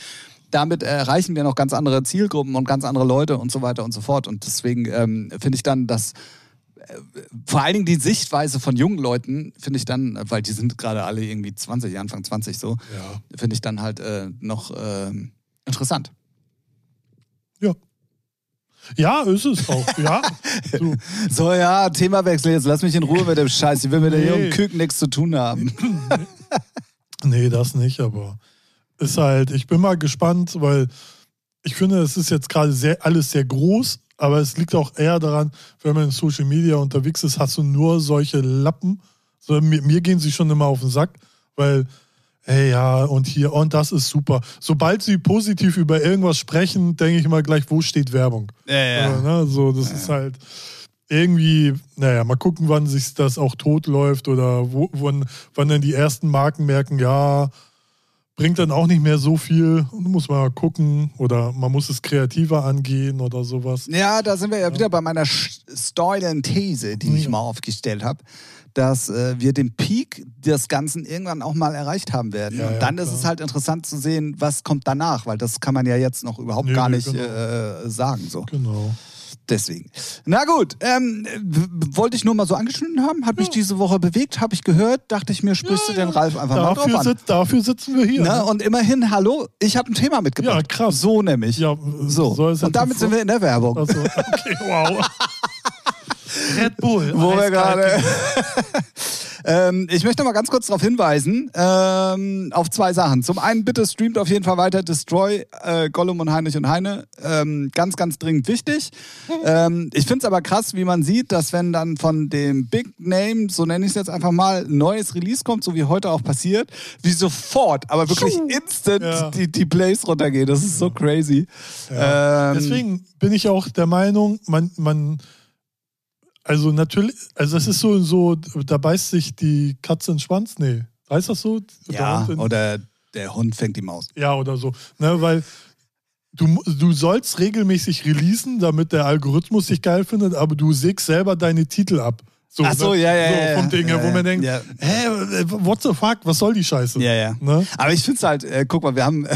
damit erreichen wir noch ganz andere Zielgruppen und ganz andere Leute und so weiter und so fort. Und deswegen ähm, finde ich dann, dass vor allen Dingen die Sichtweise von jungen Leuten finde ich dann, weil die sind gerade alle irgendwie 20, Anfang 20 so, ja. finde ich dann halt äh, noch äh, interessant. Ja. Ja, ist es auch. Ja. So. so. ja, Themawechsel jetzt. Lass mich in Ruhe mit dem Scheiß. Ich will mit nee. der jungen Küken nichts zu tun haben. nee, das nicht, aber ist halt, ich bin mal gespannt, weil ich finde, es ist jetzt gerade sehr, alles sehr groß aber es liegt auch eher daran, wenn man in Social Media unterwegs ist, hast du nur solche Lappen. So, mir, mir gehen sie schon immer auf den Sack, weil, ey, ja, und hier, und das ist super. Sobald sie positiv über irgendwas sprechen, denke ich immer gleich, wo steht Werbung? Ja, ja. So, ne? so das ja, ist halt irgendwie, naja, mal gucken, wann sich das auch tot läuft oder wo, wann, wann dann die ersten Marken merken, ja, bringt dann auch nicht mehr so viel. Muss man mal gucken oder man muss es kreativer angehen oder sowas. Ja, da sind wir ja, ja. wieder bei meiner steulen These, die ja. ich mal aufgestellt habe, dass äh, wir den Peak des Ganzen irgendwann auch mal erreicht haben werden. Ja, Und dann ist es halt interessant zu sehen, was kommt danach, weil das kann man ja jetzt noch überhaupt nee, gar nicht genau. äh, sagen. So. Genau. Deswegen. Na gut, ähm, wollte ich nur mal so angeschnitten haben, hat ja. mich diese Woche bewegt, habe ich gehört, dachte ich mir, sprichst ja, du den Ralf einfach mal drauf an. dafür sitzen wir hier. Na, und immerhin, hallo, ich habe ein Thema mitgebracht. Ja, krass. So nämlich. Ja, so. Und damit sind wir in der Werbung. Also, okay, wow. Red Bull. Wo wir gerade. Ähm, ich möchte mal ganz kurz darauf hinweisen, ähm, auf zwei Sachen. Zum einen, bitte streamt auf jeden Fall weiter Destroy, äh, Gollum und Heinrich und Heine. Ähm, ganz, ganz dringend wichtig. Ähm, ich finde es aber krass, wie man sieht, dass wenn dann von dem Big Name, so nenne ich es jetzt einfach mal, ein neues Release kommt, so wie heute auch passiert, wie sofort, aber wirklich instant ja. die, die Plays runtergehen. Das ist so crazy. Ja. Ähm, Deswegen bin ich auch der Meinung, man, man also natürlich, also es ist so, so, da beißt sich die Katze in den Schwanz. Nee, heißt das so? Ja, der oder der Hund fängt die Maus. Ja, oder so. Ne, weil du, du sollst regelmäßig releasen, damit der Algorithmus dich geil findet, aber du sägst selber deine Titel ab. So, Ach so, ne? ja, ja. So, vom Ding her, ja, wo man denkt, ja. hä, what the fuck, was soll die Scheiße? Ja, ja. Ne? Aber ich finde es halt, äh, guck mal, wir haben,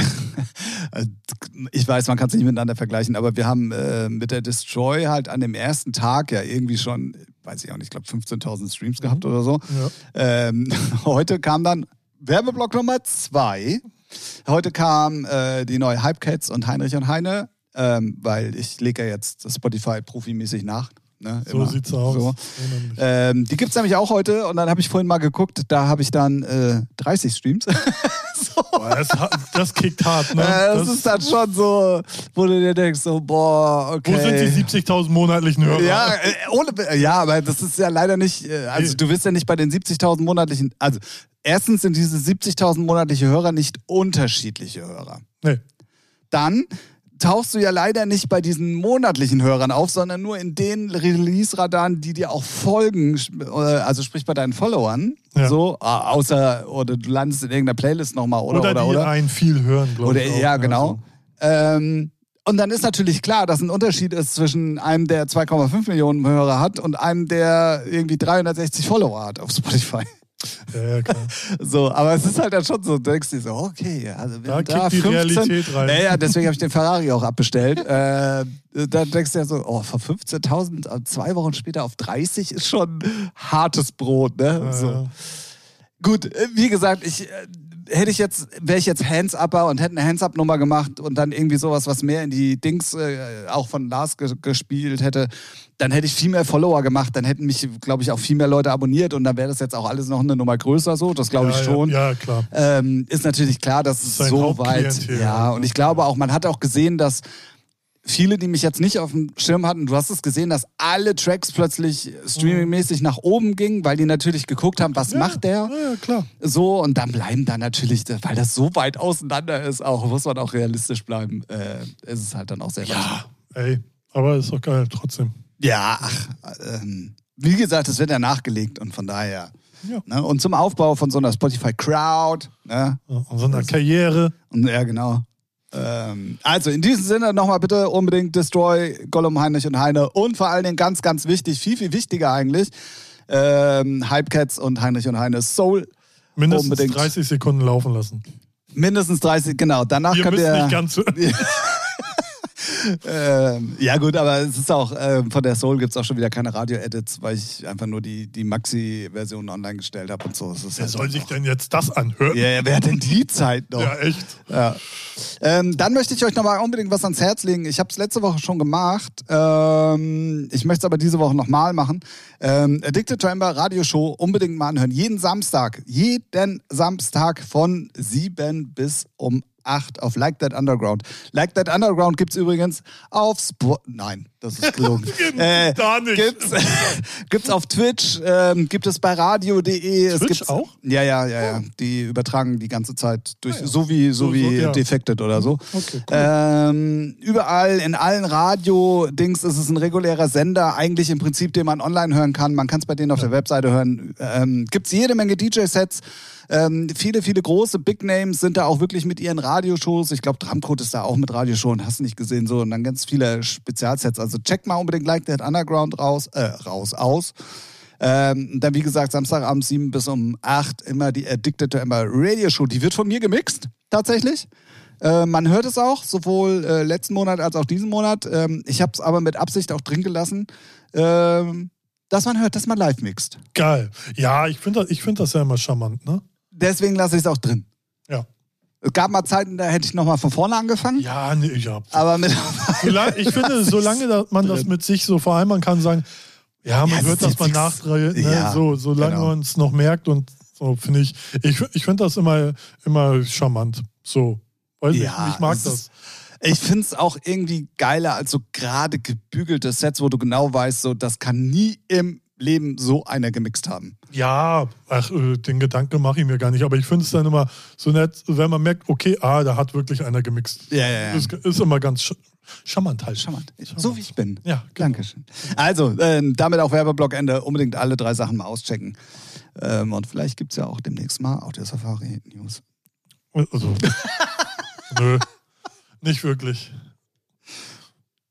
ich weiß, man kann es nicht miteinander vergleichen, aber wir haben äh, mit der Destroy halt an dem ersten Tag ja irgendwie schon, weiß ich auch nicht, ich glaube 15.000 Streams mhm. gehabt oder so. Ja. Ähm, heute kam dann Werbeblock Nummer zwei. Heute kam äh, die neue Hypecats und Heinrich und Heine, ähm, weil ich lege ja jetzt Spotify profimäßig nach. Ne, so sieht's aus. So. Ähm, die gibt es nämlich auch heute und dann habe ich vorhin mal geguckt, da habe ich dann äh, 30 Streams. so. boah, das, das, kickt hart, ne? Äh, das, das, ist dann schon so, wo du dir denkst, so, boah, okay. Wo sind die 70.000 monatlichen Hörer? Ja, äh, ohne, ja, aber das ist ja leider nicht, äh, also du wirst ja nicht bei den 70.000 monatlichen, also erstens sind diese 70.000 monatliche Hörer nicht unterschiedliche Hörer. Nee. Dann tauchst du ja leider nicht bei diesen monatlichen Hörern auf, sondern nur in den Release-Radaren, die dir auch folgen, äh, also sprich bei deinen Followern. Ja. So, außer, oder du landest in irgendeiner Playlist nochmal, oder? Oder, oder die oder? einen viel hören, glaube ich. Auch, ja, genau. Also. Ähm, und dann ist natürlich klar, dass ein Unterschied ist zwischen einem, der 2,5 Millionen Hörer hat und einem, der irgendwie 360 Follower hat auf Spotify. Ja, klar. So, aber es ist halt dann schon so, du denkst dir so, okay, also da, da 15, die Realität rein. Naja, deswegen habe ich den Ferrari auch abbestellt. äh, da denkst du ja so, oh, von 15.000 äh, zwei Wochen später auf 30 ist schon hartes Brot, ne? Ja, so. Ja. Gut, äh, wie gesagt, ich äh, hätte ich jetzt, wäre ich jetzt Hands-Upper und hätte eine Hands-Up-Nummer gemacht und dann irgendwie sowas, was mehr in die Dings äh, auch von Lars ge gespielt hätte, dann hätte ich viel mehr Follower gemacht, dann hätten mich, glaube ich, auch viel mehr Leute abonniert und dann wäre das jetzt auch alles noch eine Nummer größer so, das glaube ich ja, schon. Ja, ja klar. Ähm, ist natürlich klar, dass es so weit, ja, und ich glaube auch, man hat auch gesehen, dass viele, die mich jetzt nicht auf dem Schirm hatten, du hast es gesehen, dass alle Tracks plötzlich streamingmäßig nach oben gingen, weil die natürlich geguckt haben, was Ja, macht der? Ja, klar. So, und dann bleiben da natürlich, weil das so weit auseinander ist, auch muss man auch realistisch bleiben. Äh, ist es halt dann auch sehr Ja, ey, aber ist doch geil, trotzdem. Ja, ach, ähm, wie gesagt, es wird ja nachgelegt und von daher. Ja. Ne? Und zum Aufbau von so einer Spotify Crowd. Ne? Und so einer Karriere. Und, ja, genau. Ähm, also in diesem Sinne nochmal bitte unbedingt Destroy, Gollum, Heinrich und Heine und vor allen Dingen ganz, ganz wichtig, viel, viel wichtiger eigentlich, ähm, Hypecats und Heinrich und Heine Soul. Mindestens Unbedingt. 30 Sekunden laufen lassen. Mindestens 30, genau. Danach Ihr könnt müsst ihr. nicht ganz. Ähm, ja, gut, aber es ist auch, ähm, von der Soul gibt es auch schon wieder keine Radio-Edits, weil ich einfach nur die, die Maxi-Version online gestellt habe und so. Wer halt soll sich denn jetzt das anhören? Ja, wer hat denn die Zeit noch? Ja, echt. Ja. Ähm, dann möchte ich euch nochmal unbedingt was ans Herz legen. Ich habe es letzte Woche schon gemacht. Ähm, ich möchte es aber diese Woche nochmal machen. Ähm, Addicted to Amber Radioshow unbedingt mal anhören. Jeden Samstag. Jeden Samstag von 7 bis um 8 auf Like That Underground. Like That Underground gibt es übrigens auf Spo Nein, das ist gelogen. Gibt's da nicht. Gibt's, gibt's auf Twitch, ähm, gibt es bei radio.de. es Twitch gibt's, auch? Ja, ja, ja, ja. Die übertragen die ganze Zeit durch, Ah, ja. so wie, so, So- wie so, ja. Defected oder so. Okay, cool. Ähm, überall, in allen Radio-Dings ist es ein regulärer Sender, eigentlich im Prinzip, den man online hören kann. Man kann es bei denen auf der Webseite hören. Ähm, Gibt es jede Menge DJ-Sets. Ähm, viele, viele große Big Names sind da auch wirklich mit ihren Radioshows. Ich glaube, Drumcode ist da auch mit Radioshow und hast du nicht gesehen so. Und dann ganz viele Spezialsets. Also check mal unbedingt Like That Underground raus, äh, raus, aus. Ähm, dann, wie gesagt, Samstagabend 7 bis um 8 immer die Addicted to Ember Radio Show. Die wird von mir gemixt, tatsächlich. Äh, man hört es auch, sowohl äh, letzten Monat als auch diesen Monat. Ähm, ich habe es aber mit Absicht auch drin gelassen, ähm, dass man hört, dass man live mixt. Geil. Ja, ich finde das, find das ja immer charmant, ne? Deswegen lasse ich es auch drin. Ja. Es gab mal Zeiten, da hätte ich nochmal von vorne angefangen. Ja, nee, ja. Aber mit Solange, ich finde, solange man das mit sich so vereinbaren kann, sagen, ja, man Ja, ist das mal nachdrehen, ne? Ja, so, solange genau. man es noch merkt und so, finde ich, ich, ich finde das immer, immer charmant. So. Weiß Ja, ich, ich mag das. ist- Ich finde es auch irgendwie geiler als so gerade gebügelte Sets, wo du genau weißt, so das kann nie im Leben so einer gemixt haben. Ja, ach, äh, den Gedanken mache ich mir gar nicht, aber ich finde es dann immer so nett, wenn man merkt, okay, ah, da hat wirklich einer gemixt. Ja, ja, ja. Ist, ist immer ganz sch charmant halt. Charmant. So wie ich bin. Ja, genau. Dankeschön. Also, ähm, damit auch Werbeblockende. Unbedingt alle drei Sachen mal auschecken. Ähm, und vielleicht gibt es ja auch demnächst mal Audio Safari News. Also, nö, nicht wirklich.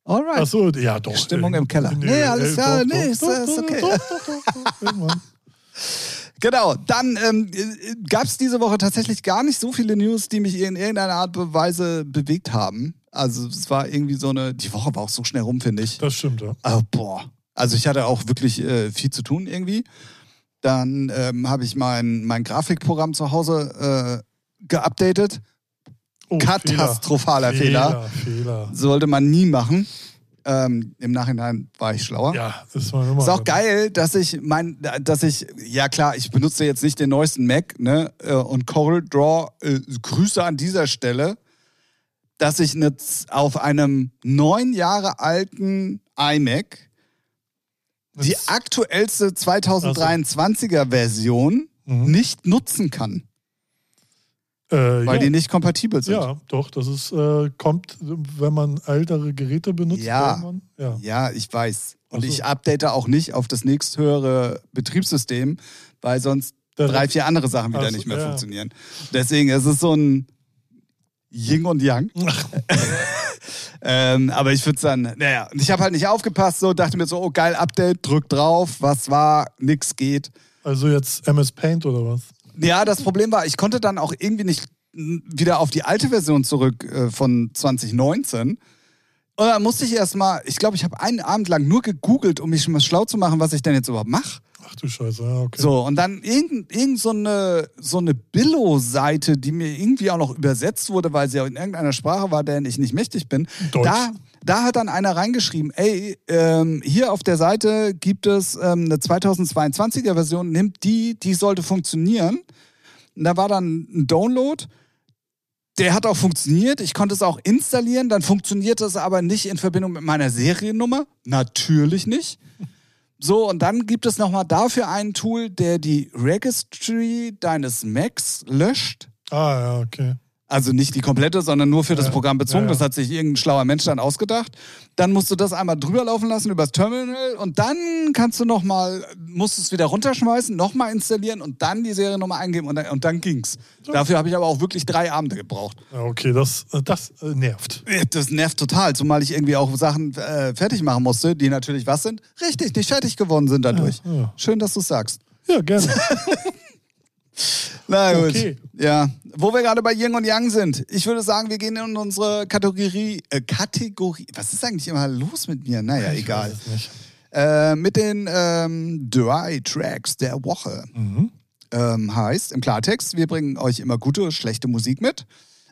Alright. Ach so, ja, doch. Stimmung äh, im Keller. Nee, alles klar, doch, nee, doch, ist- doch, ist okay. Doch, doch, doch, doch, irgendwann. Genau, dann ähm, gab es diese Woche tatsächlich gar nicht so viele News, die mich in irgendeiner Art und Weise bewegt haben. Also es war irgendwie so eine, die Woche war auch so schnell rum, finde ich. Das stimmt, ja. Oh, boah. Also ich hatte auch wirklich äh, viel zu tun irgendwie. Dann ähm, habe ich mein, mein Grafikprogramm zu Hause äh, geupdatet. Oh, Katastrophaler Fehler. Fehler. Fehler. Sollte man nie machen. Ähm, Im Nachhinein war ich schlauer. Ja, ist man immer. Ist auch geil, dass ich mein, dass ich, ja klar, ich benutze jetzt nicht den neuesten Mac, ne? äh, Und Corel Draw, äh, Grüße an dieser Stelle, dass ich jetzt auf einem neun Jahre alten iMac die Das- aktuellste 2023er Version Mhm. nicht nutzen kann, äh, weil ja. die nicht kompatibel sind. Ja, doch, das ist, äh, kommt, wenn man ältere Geräte benutzt. Ja. irgendwann. ja. Ja, ich weiß. Und so. ich update auch nicht auf das nächsthöhere Betriebssystem, weil sonst Der- drei, vier andere Sachen wieder Ach so, nicht mehr ja. funktionieren. Deswegen es ist so ein Yin und Yang. ähm, aber ich würde dann, naja, und ich habe halt nicht aufgepasst, so dachte mir so, oh geil, Update, drück drauf, was war, nix geht. Also jetzt MS Paint oder was? Ja, das Problem war, ich konnte dann auch irgendwie nicht wieder auf die alte Version zurück äh, von 2019. Und dann musste ich erstmal, ich glaube, ich habe einen Abend lang nur gegoogelt, um mich schon mal schlau zu machen, was ich denn jetzt überhaupt mache. Ach du Scheiße, ja, okay. So, und dann irgend, irgend so eine, so eine Billo-Seite, die mir irgendwie auch noch übersetzt wurde, weil sie auch in irgendeiner Sprache war, deren ich nicht mächtig bin. Deutsch. Da, da hat dann einer reingeschrieben, ey, ähm, hier auf der Seite gibt es ähm, eine 2022er Version, nimmt die, die sollte funktionieren. Und da war dann ein Download. Der hat auch funktioniert. Ich konnte es auch installieren. Dann funktionierte es aber nicht in Verbindung mit meiner Seriennummer. Natürlich nicht. So, und dann gibt es nochmal dafür ein Tool, der die Registry deines Macs löscht. Ah, ja, okay. Also nicht die komplette, sondern nur für das Programm bezogen. Das hat sich irgendein schlauer Mensch dann ausgedacht. Dann musst du das einmal drüber laufen lassen übers Terminal und dann kannst du nochmal, musst du es wieder runterschmeißen, nochmal installieren und dann die Seriennummer eingeben und dann, und dann ging's. Dafür habe ich aber auch wirklich drei Abende gebraucht. Okay, das, äh, das äh, nervt. Das nervt total, zumal ich irgendwie auch Sachen äh, fertig machen musste, die natürlich was sind? Richtig, nicht fertig geworden sind dadurch. Ja, ja. Schön, dass du sagst. Ja, gerne. Na gut. Okay. Ja, wo wir gerade bei Yin und Yang sind. Ich würde sagen, wir gehen in unsere Kategorie. Äh, Kategorie. Was ist eigentlich immer los mit mir? Naja, Ich egal. Äh, mit den ähm, Dry Tracks der Woche. Mhm. Ähm, heißt im Klartext, wir bringen euch immer gute, schlechte Musik mit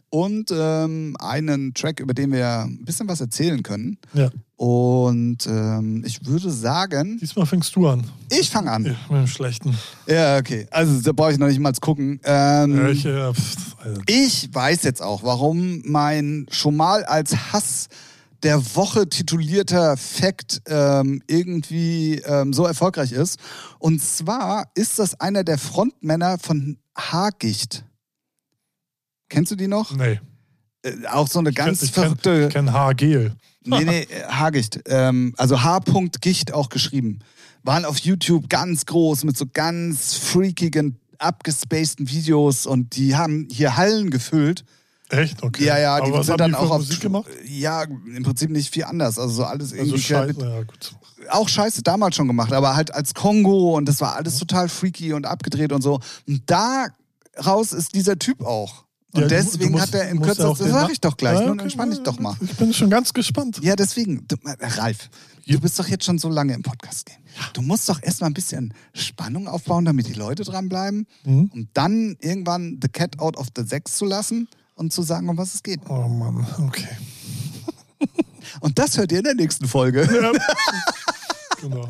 und ähm, einen Track, über den wir ein bisschen was erzählen können. Ja, Und ähm, ich würde sagen, diesmal fängst du an. ich fange an. Ja, mit dem Schlechten. Ja, okay. Also da brauche ich noch nicht mal gucken. Ähm, ich, äh, pff, also, Ich weiß jetzt auch, warum mein schon mal als Hass der Woche titulierter Fact ähm, irgendwie ähm, so erfolgreich ist. Und zwar ist das einer der Frontmänner von Haargicht. Kennst du die noch? nee. Äh, auch so eine ganz ich kenn, verrückte. Ich kenne Haargel. Nee, nee, Haargicht. Ähm, also H-Gicht auch geschrieben. Waren auf YouTube ganz groß mit so ganz freakigen, abgespaceden Videos und die haben hier Hallen gefüllt. Echt? Okay. Ja, ja, die sind dann die auch auf Musik gemacht? Ja, im Prinzip nicht viel anders. Also so alles Also irgendwie quer scheiße, mit, ja gut. auch scheiße damals schon gemacht, aber halt als Kongo und das war alles total freaky und abgedreht und so. Und daraus ist dieser Typ auch. Und Ja, deswegen musst- hat er auch das den sag ich doch gleich, Ja, nun okay. entspann dich doch mal. Ich bin schon ganz gespannt. Ja, deswegen, du, äh, Ralf, du bist doch jetzt schon so lange im Podcast game. Du musst doch erstmal ein bisschen Spannung aufbauen, damit die Leute dranbleiben, Mhm. um dann irgendwann the cat out of the sechs zu lassen und zu sagen, um was es geht. Oh Mann, okay. Und das hört ihr in der nächsten Folge. Ja. genau.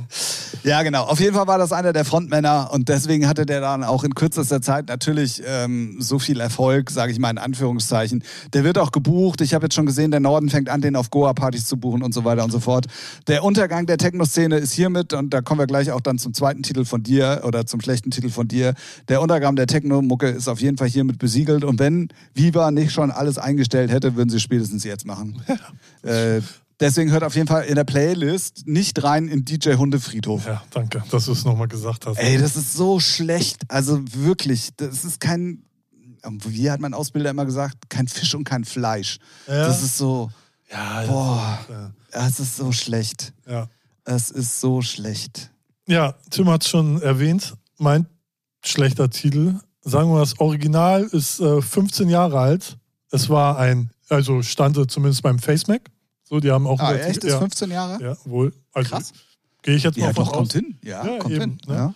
Ja, genau. Auf jeden Fall war das einer der Frontmänner und deswegen hatte der dann auch in kürzester Zeit natürlich ähm, so viel Erfolg, sage ich mal in Anführungszeichen. Der wird auch gebucht. Ich habe jetzt schon gesehen, der Norden fängt an, den auf Goa-Partys zu buchen und so weiter und so fort. Der Untergang der Techno-Szene ist hiermit und da kommen wir gleich auch dann zum zweiten Titel von dir oder zum schlechten Titel von dir. Der Untergang der Techno-Mucke ist auf jeden Fall hiermit besiegelt und wenn Viva nicht schon alles eingestellt hätte, würden sie spätestens jetzt machen. äh, Deswegen hört auf jeden Fall in der Playlist nicht rein in DJ Hundefriedhof. Ja, danke, dass du es nochmal gesagt hast. Ey, das ist so schlecht. Also wirklich, das ist kein, wie hat mein Ausbilder immer gesagt, kein Fisch und kein Fleisch. Ja. Das ist so, ja, boah, ja. es ist so schlecht. ja. Es ist so schlecht. Ja, Tim hat es schon erwähnt. Mein schlechter Titel. Sagen wir, das Original ist äh, 15 Jahre alt. Es war ein, also stande zumindest beim FaceMac. So, die haben auch Ah, echt? Ist ja, 15 Jahre? ja, wohl. Also, Krass. Gehe ich jetzt mal Ja, von doch, aus. kommt hin. Ja, Ja, kommt eben, hin. ne? Ja.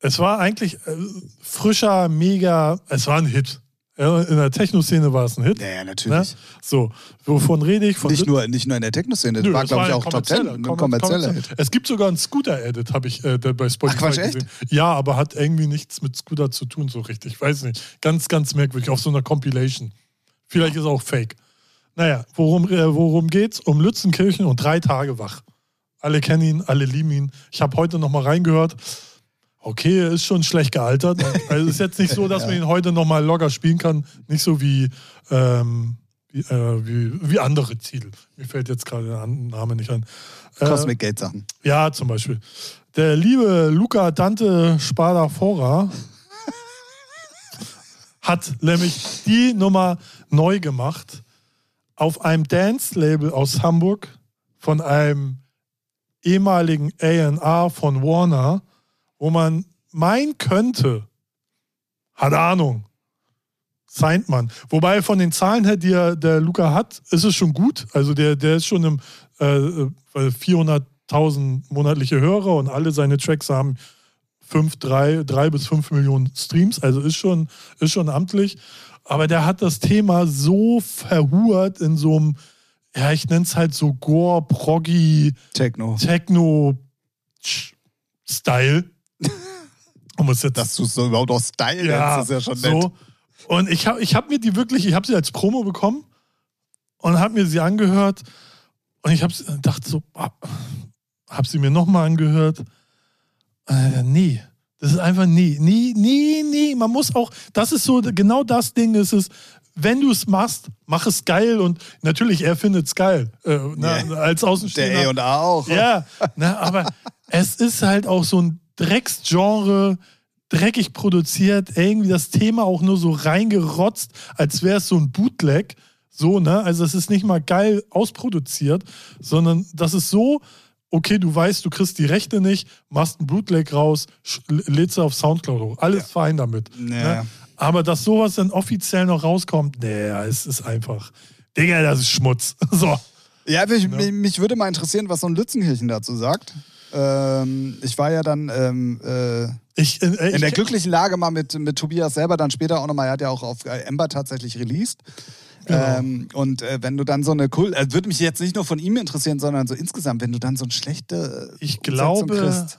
Es war eigentlich äh, frischer, mega, es war ein Hit. Ja, in der Techno-Szene war es ein Hit. ja, ja, Ne? natürlich. So, wovon rede ich? Von Nicht, nur, nicht nur in der Techno-Szene, das Nö, war, das glaube ich, auch Top 10, kommerzieller- ein kommer- kommerzieller. Hit. Es gibt sogar einen Scooter-Edit, habe ich äh, bei Spotify Ach, Quatsch, echt? gesehen. Ja, aber hat irgendwie nichts mit Scooter zu tun, so richtig. Weiß nicht. Ganz, ganz merkwürdig, auf so einer Compilation. Vielleicht ist es auch fake. Naja, worum, äh, worum geht's? Um Lützenkirchen und drei Tage wach. Alle kennen ihn, alle lieben ihn. Ich habe heute nochmal reingehört. Okay, er ist schon schlecht gealtert. Also es ist jetzt nicht so, dass man ihn heute nochmal locker spielen kann. Nicht so wie, ähm, wie, äh, wie, wie andere Titel. Mir fällt jetzt gerade der Name nicht an. Äh, Cosmic Gate Sachen. ja, zum Beispiel. Der liebe Luca Dante Spada Fora hat nämlich die Nummer neu gemacht auf einem Dance-Label aus Hamburg von einem ehemaligen A&R von Warner, wo man meinen könnte, hat Ahnung, signed man. Wobei von den Zahlen her, die er, der Luca hat, ist es schon gut. Also der, der ist schon im äh, äh, 400.000 monatliche Hörer und alle seine Tracks haben 5, 3, 3 bis 5 Millionen Streams. Also ist schon, ist schon amtlich. Aber der hat das Thema so verhurt in so einem, ja, ich nenne es halt so Gore, Proggy, Techno. Techno-Style. Um es jetzt Dass du es so überhaupt auch Style ja, nennst, ist ja schon nett. so. Und ich habe ich hab mir die wirklich, ich habe sie als Promo bekommen und habe mir sie angehört und ich habe dachte so, ah, habe sie mir nochmal angehört. Äh, nee, das ist einfach nie, nie, nie, nie. Man muss auch, das ist so, genau das Ding ist es, wenn du es machst, mach es geil und natürlich, er findet es geil. Äh, na, Ja. als Außenstehender. Der E und A auch. Ja, na, aber es ist halt auch so ein Drecksgenre, dreckig produziert, irgendwie das Thema auch nur so reingerotzt, als wäre es so ein Bootleg. So, ne? Also es ist nicht mal geil ausproduziert, sondern das ist so, okay, du weißt, du kriegst die Rechte nicht, machst ein Bootleg raus, lädst du auf Soundcloud hoch. Alles fein damit. Ja. Ne? Aber dass sowas dann offiziell noch rauskommt, nee, es ist einfach. Digga, das ist Schmutz. So. Ja, mich, mich, mich würde mal interessieren, was so ein Lützenkirchen dazu sagt. Ähm, ich war ja dann ähm, äh, Ich, äh, ich, in der glücklichen Lage mal mit, mit Tobias selber, dann später auch nochmal, er hat ja auch auf äh, Ember tatsächlich released. Genau. Ähm, und äh, wenn du dann so eine cool, äh, würde mich jetzt nicht nur von ihm interessieren, sondern so insgesamt, wenn du dann so eine schlechte Ich Umsetzung glaube, kriegst.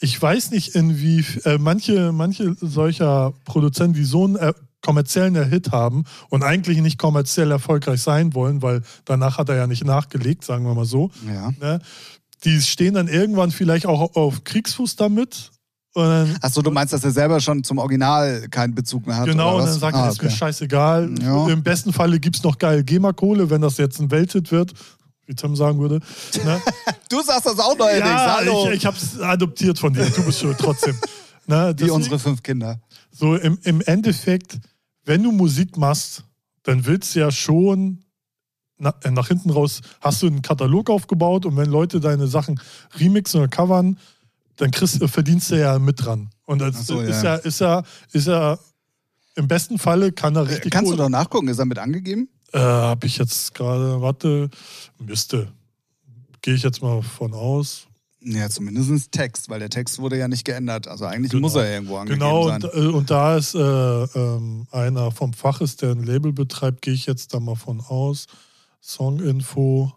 ich weiß nicht, inwie äh, manche, manche solcher Produzenten, die so einen äh, kommerziellen Hit haben und eigentlich nicht kommerziell erfolgreich sein wollen, weil danach hat er ja nicht nachgelegt, sagen wir mal so. Ja. Ne? Die stehen dann irgendwann vielleicht auch auf Kriegsfuß damit. Achso, du meinst, dass er selber schon zum Original keinen Bezug mehr hat? genau, und dann sagt ah, er, ist mir okay. scheißegal. Ja. Im besten Falle gibt es noch geil GEMA-Kohle, wenn das jetzt ein Welthit wird, wie Tim sagen würde. Ne? Du sagst das auch neuerdings, ja, hallo. ich, ich habe es adoptiert von dir. Du bist schuld trotzdem. Ne? Wie unsere fünf Kinder. So im, im Endeffekt, wenn du Musik machst, dann willst du ja schon na, äh, nach hinten raus, hast du einen Katalog aufgebaut und wenn Leute deine Sachen remixen oder covern, dann kriegst, äh, verdienst du ja mit dran. Und das so, ist, ja. ist ja, ist ja, im besten Falle kann er richtig Kannst du Kohle- doch nachgucken, ist er mit angegeben? Äh, Habe ich jetzt gerade, warte, müsste. Gehe ich jetzt mal von aus. Ja, zumindest Text, weil der Text wurde ja nicht geändert. Also eigentlich Genau. muss er ja irgendwo angegeben Genau, sein. und, äh, und da es äh, ähm, einer vom Fach ist, der ein Label betreibt, gehe ich jetzt da mal von aus. Songinfo.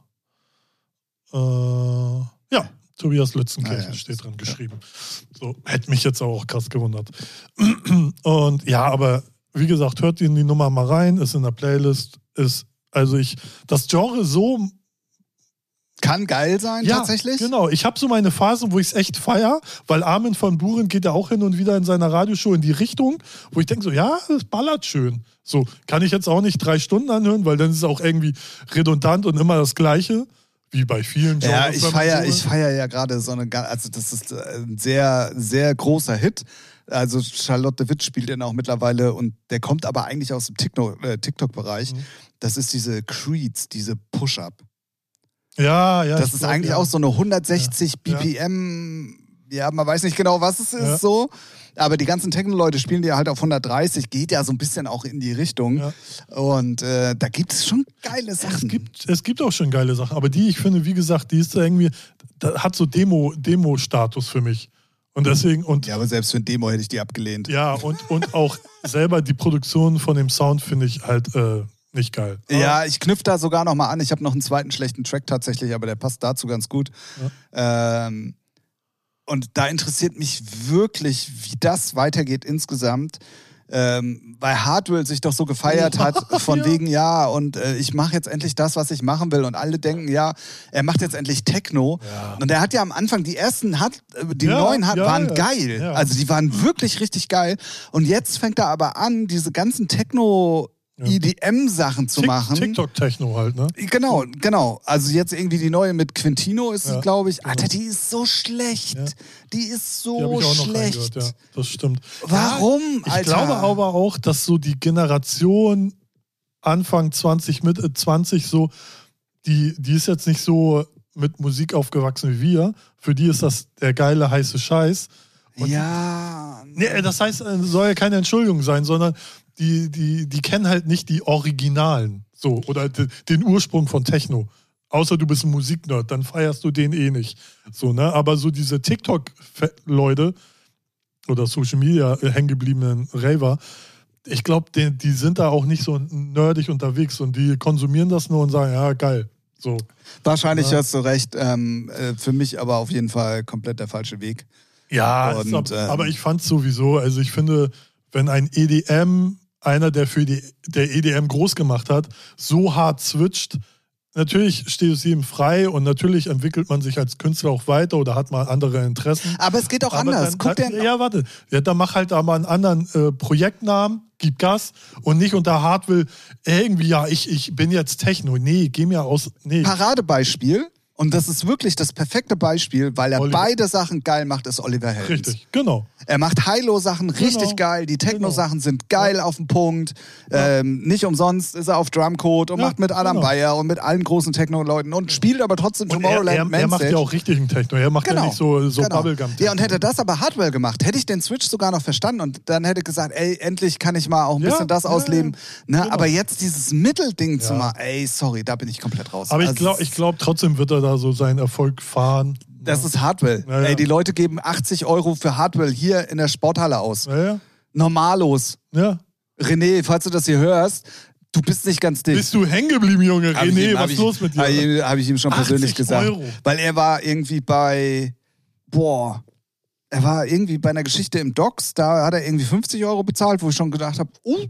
Äh, ja, Tobias Lützenkirchen Ah, ja, steht dran ja. geschrieben. So, hätte mich jetzt auch krass gewundert. Und ja, aber wie gesagt, hört in die Nummer mal rein, ist in der Playlist, ist, also ich, das Genre so Kann geil sein, ja, tatsächlich. Genau, ich habe so meine Phasen, wo ich es echt feier, weil Armin von Buren geht ja auch hin und wieder in seiner Radioshow in die Richtung, wo ich denke so, ja, das ballert schön. So, kann ich jetzt auch nicht drei Stunden anhören, weil dann ist es auch irgendwie redundant und immer das Gleiche, wie bei vielen Ja, Genres, ich wenn man feier, so ich feier ja gerade so eine, also das ist äh, ein sehr, sehr großer Hit. Also Charlotte Witt spielt den auch mittlerweile und der kommt aber eigentlich aus dem äh, TikTok-Bereich. Mhm. Das ist diese Creeds, diese Push-Up. Ja, ja. Das ich ist glaub, eigentlich ja. auch so eine 160 Ja. BPM, ja, man weiß nicht genau, was es ist Ja. so. Aber die ganzen Techno-Leute spielen die halt auf 130, geht ja so ein bisschen auch in die Richtung. Ja. Und äh, da gibt es schon geile Sachen. Es gibt, es gibt auch schon geile Sachen, aber die, ich finde, wie gesagt, die ist da irgendwie, da hat so Demo, Demo-Status für mich. Und deswegen, und ja, aber selbst für ein Demo hätte ich die abgelehnt. Ja, und, und auch selber die Produktion von dem Sound finde ich halt äh, nicht geil. Ja, ich knüpfe da sogar noch mal an. Ich habe noch einen zweiten schlechten Track tatsächlich, aber der passt dazu ganz gut. Ähm, und da interessiert mich wirklich, wie das weitergeht insgesamt. Ähm, weil Hardwell sich doch so gefeiert hat, von ja. wegen, ja, und äh, ich mache jetzt endlich das, was ich machen will. Und alle denken, ja, er macht jetzt endlich Techno. Ja. Und er hat ja am Anfang, die ersten hat, äh, die Ja, neuen hat, waren geil. Also die waren wirklich richtig geil. Und jetzt fängt er aber an, diese ganzen Techno-. EDM-Sachen zu Tik- machen. TikTok-Techno halt, ne? Genau, genau. Also jetzt irgendwie die neue mit Quintino ist Ja, es, glaube ich. Alter, die ist so schlecht. Ja. Die ist Die so ich auch noch schlecht. ja. Das stimmt. Warum, Ich Alter? glaube aber auch, dass so die Generation Anfang 20, Mitte 20 so, die, die ist jetzt nicht so mit Musik aufgewachsen wie wir. Für die ist das der geile heiße Scheiß. Und ja. Nee, das heißt, äh, soll ja keine Entschuldigung sein, sondern die, die, die kennen halt nicht die Originalen. So, oder de, den Ursprung von Techno. Außer du bist ein Musiknerd, dann feierst du den eh nicht. So, ne? Aber so diese TikTok-Leute oder Social Media äh, hängengebliebenen Raver, ich glaube, die, die sind da auch nicht so nerdig unterwegs und die konsumieren das nur und sagen, ja, geil. So. Wahrscheinlich Ja. hast du recht. Ähm, äh, für mich aber auf jeden Fall komplett der falsche Weg. Ja, Und, ab, ähm, aber ich fand sowieso, also ich finde, wenn ein EDM einer, der für die der EDM groß gemacht hat, so hart switcht. Natürlich steht es ihm frei und natürlich entwickelt man sich als Künstler auch weiter oder hat mal andere Interessen. Aber es geht auch Aber anders. Dann, Guck dann, ja, warte. Ja, dann mach halt aber einen anderen äh, Projektnamen, gib Gas und nicht unter Hardwill irgendwie, ja, ich, ich bin jetzt Techno. Nee, geh mir aus. Nee. Paradebeispiel. Und das ist wirklich das perfekte Beispiel, weil er Oliver. beide Sachen geil macht, ist Oliver Heldens. Richtig, genau. Er macht High-Low-Sachen richtig Genau. geil, die Techno-Sachen sind geil auf den Punkt. Ähm, nicht umsonst ist er auf Drumcode und Ja, macht mit Adam genau. Bayer und mit allen großen Techno-Leuten und spielt aber trotzdem Und er, Tomorrowland er, er macht ja auch richtigen Techno. Er macht ja nicht so, so genau. Bubblegum. Ja, und hätte das aber Hardwell gemacht, hätte ich den Switch sogar noch verstanden und dann hätte ich gesagt, ey, endlich kann ich mal auch ein Ja, bisschen das ja, ausleben. Ne? Genau. Aber jetzt dieses Mittelding zu Ja. machen, ey, sorry, da bin ich komplett raus. Aber ich Also, glaube ich glaub, trotzdem wird er da so seinen Erfolg fahren. Das ist Hardwell. Ja. Ey, die Leute geben 80 Euro für Hardwell hier in der Sporthalle aus. Normalos. ja. René, falls du das hier hörst, du bist nicht ganz dick. Bist du hängen geblieben, Junge? Hab René, ihm- was ist los mit dir? Habe ich, hab ich ihm schon 80 persönlich gesagt. Euro. Weil er war irgendwie bei, boah, er war irgendwie bei einer Geschichte im Docs, da hat er irgendwie 50 Euro bezahlt, wo ich schon gedacht habe, oh,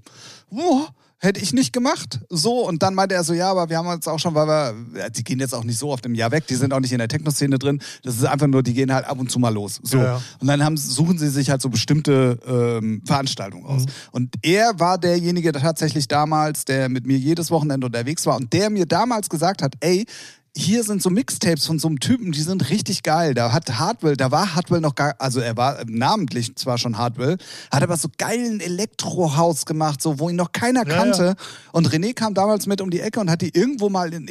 oh, hätte ich nicht gemacht. So, und dann meinte er so, ja, aber wir haben uns auch schon, weil wir, die gehen jetzt auch nicht so oft im Jahr weg, die sind auch nicht in der Techno-Szene drin. Das ist einfach nur, die gehen halt ab und zu mal los. So. Ja, ja. Und dann haben, suchen sie sich halt so bestimmte ähm, Veranstaltungen aus. Mhm. Und er war derjenige der tatsächlich damals, der mit mir jedes Wochenende unterwegs war und der mir damals gesagt hat, ey, hier sind so Mixtapes von so einem Typen, die sind richtig geil. Da hat Hardwell, da war Hardwell noch gar, also er war namentlich zwar schon Hardwell, hat aber so geilen Elektrohaus gemacht, so wo ihn noch keiner Ja, kannte. ja. Und René kam damals mit um die Ecke und hat die irgendwo mal in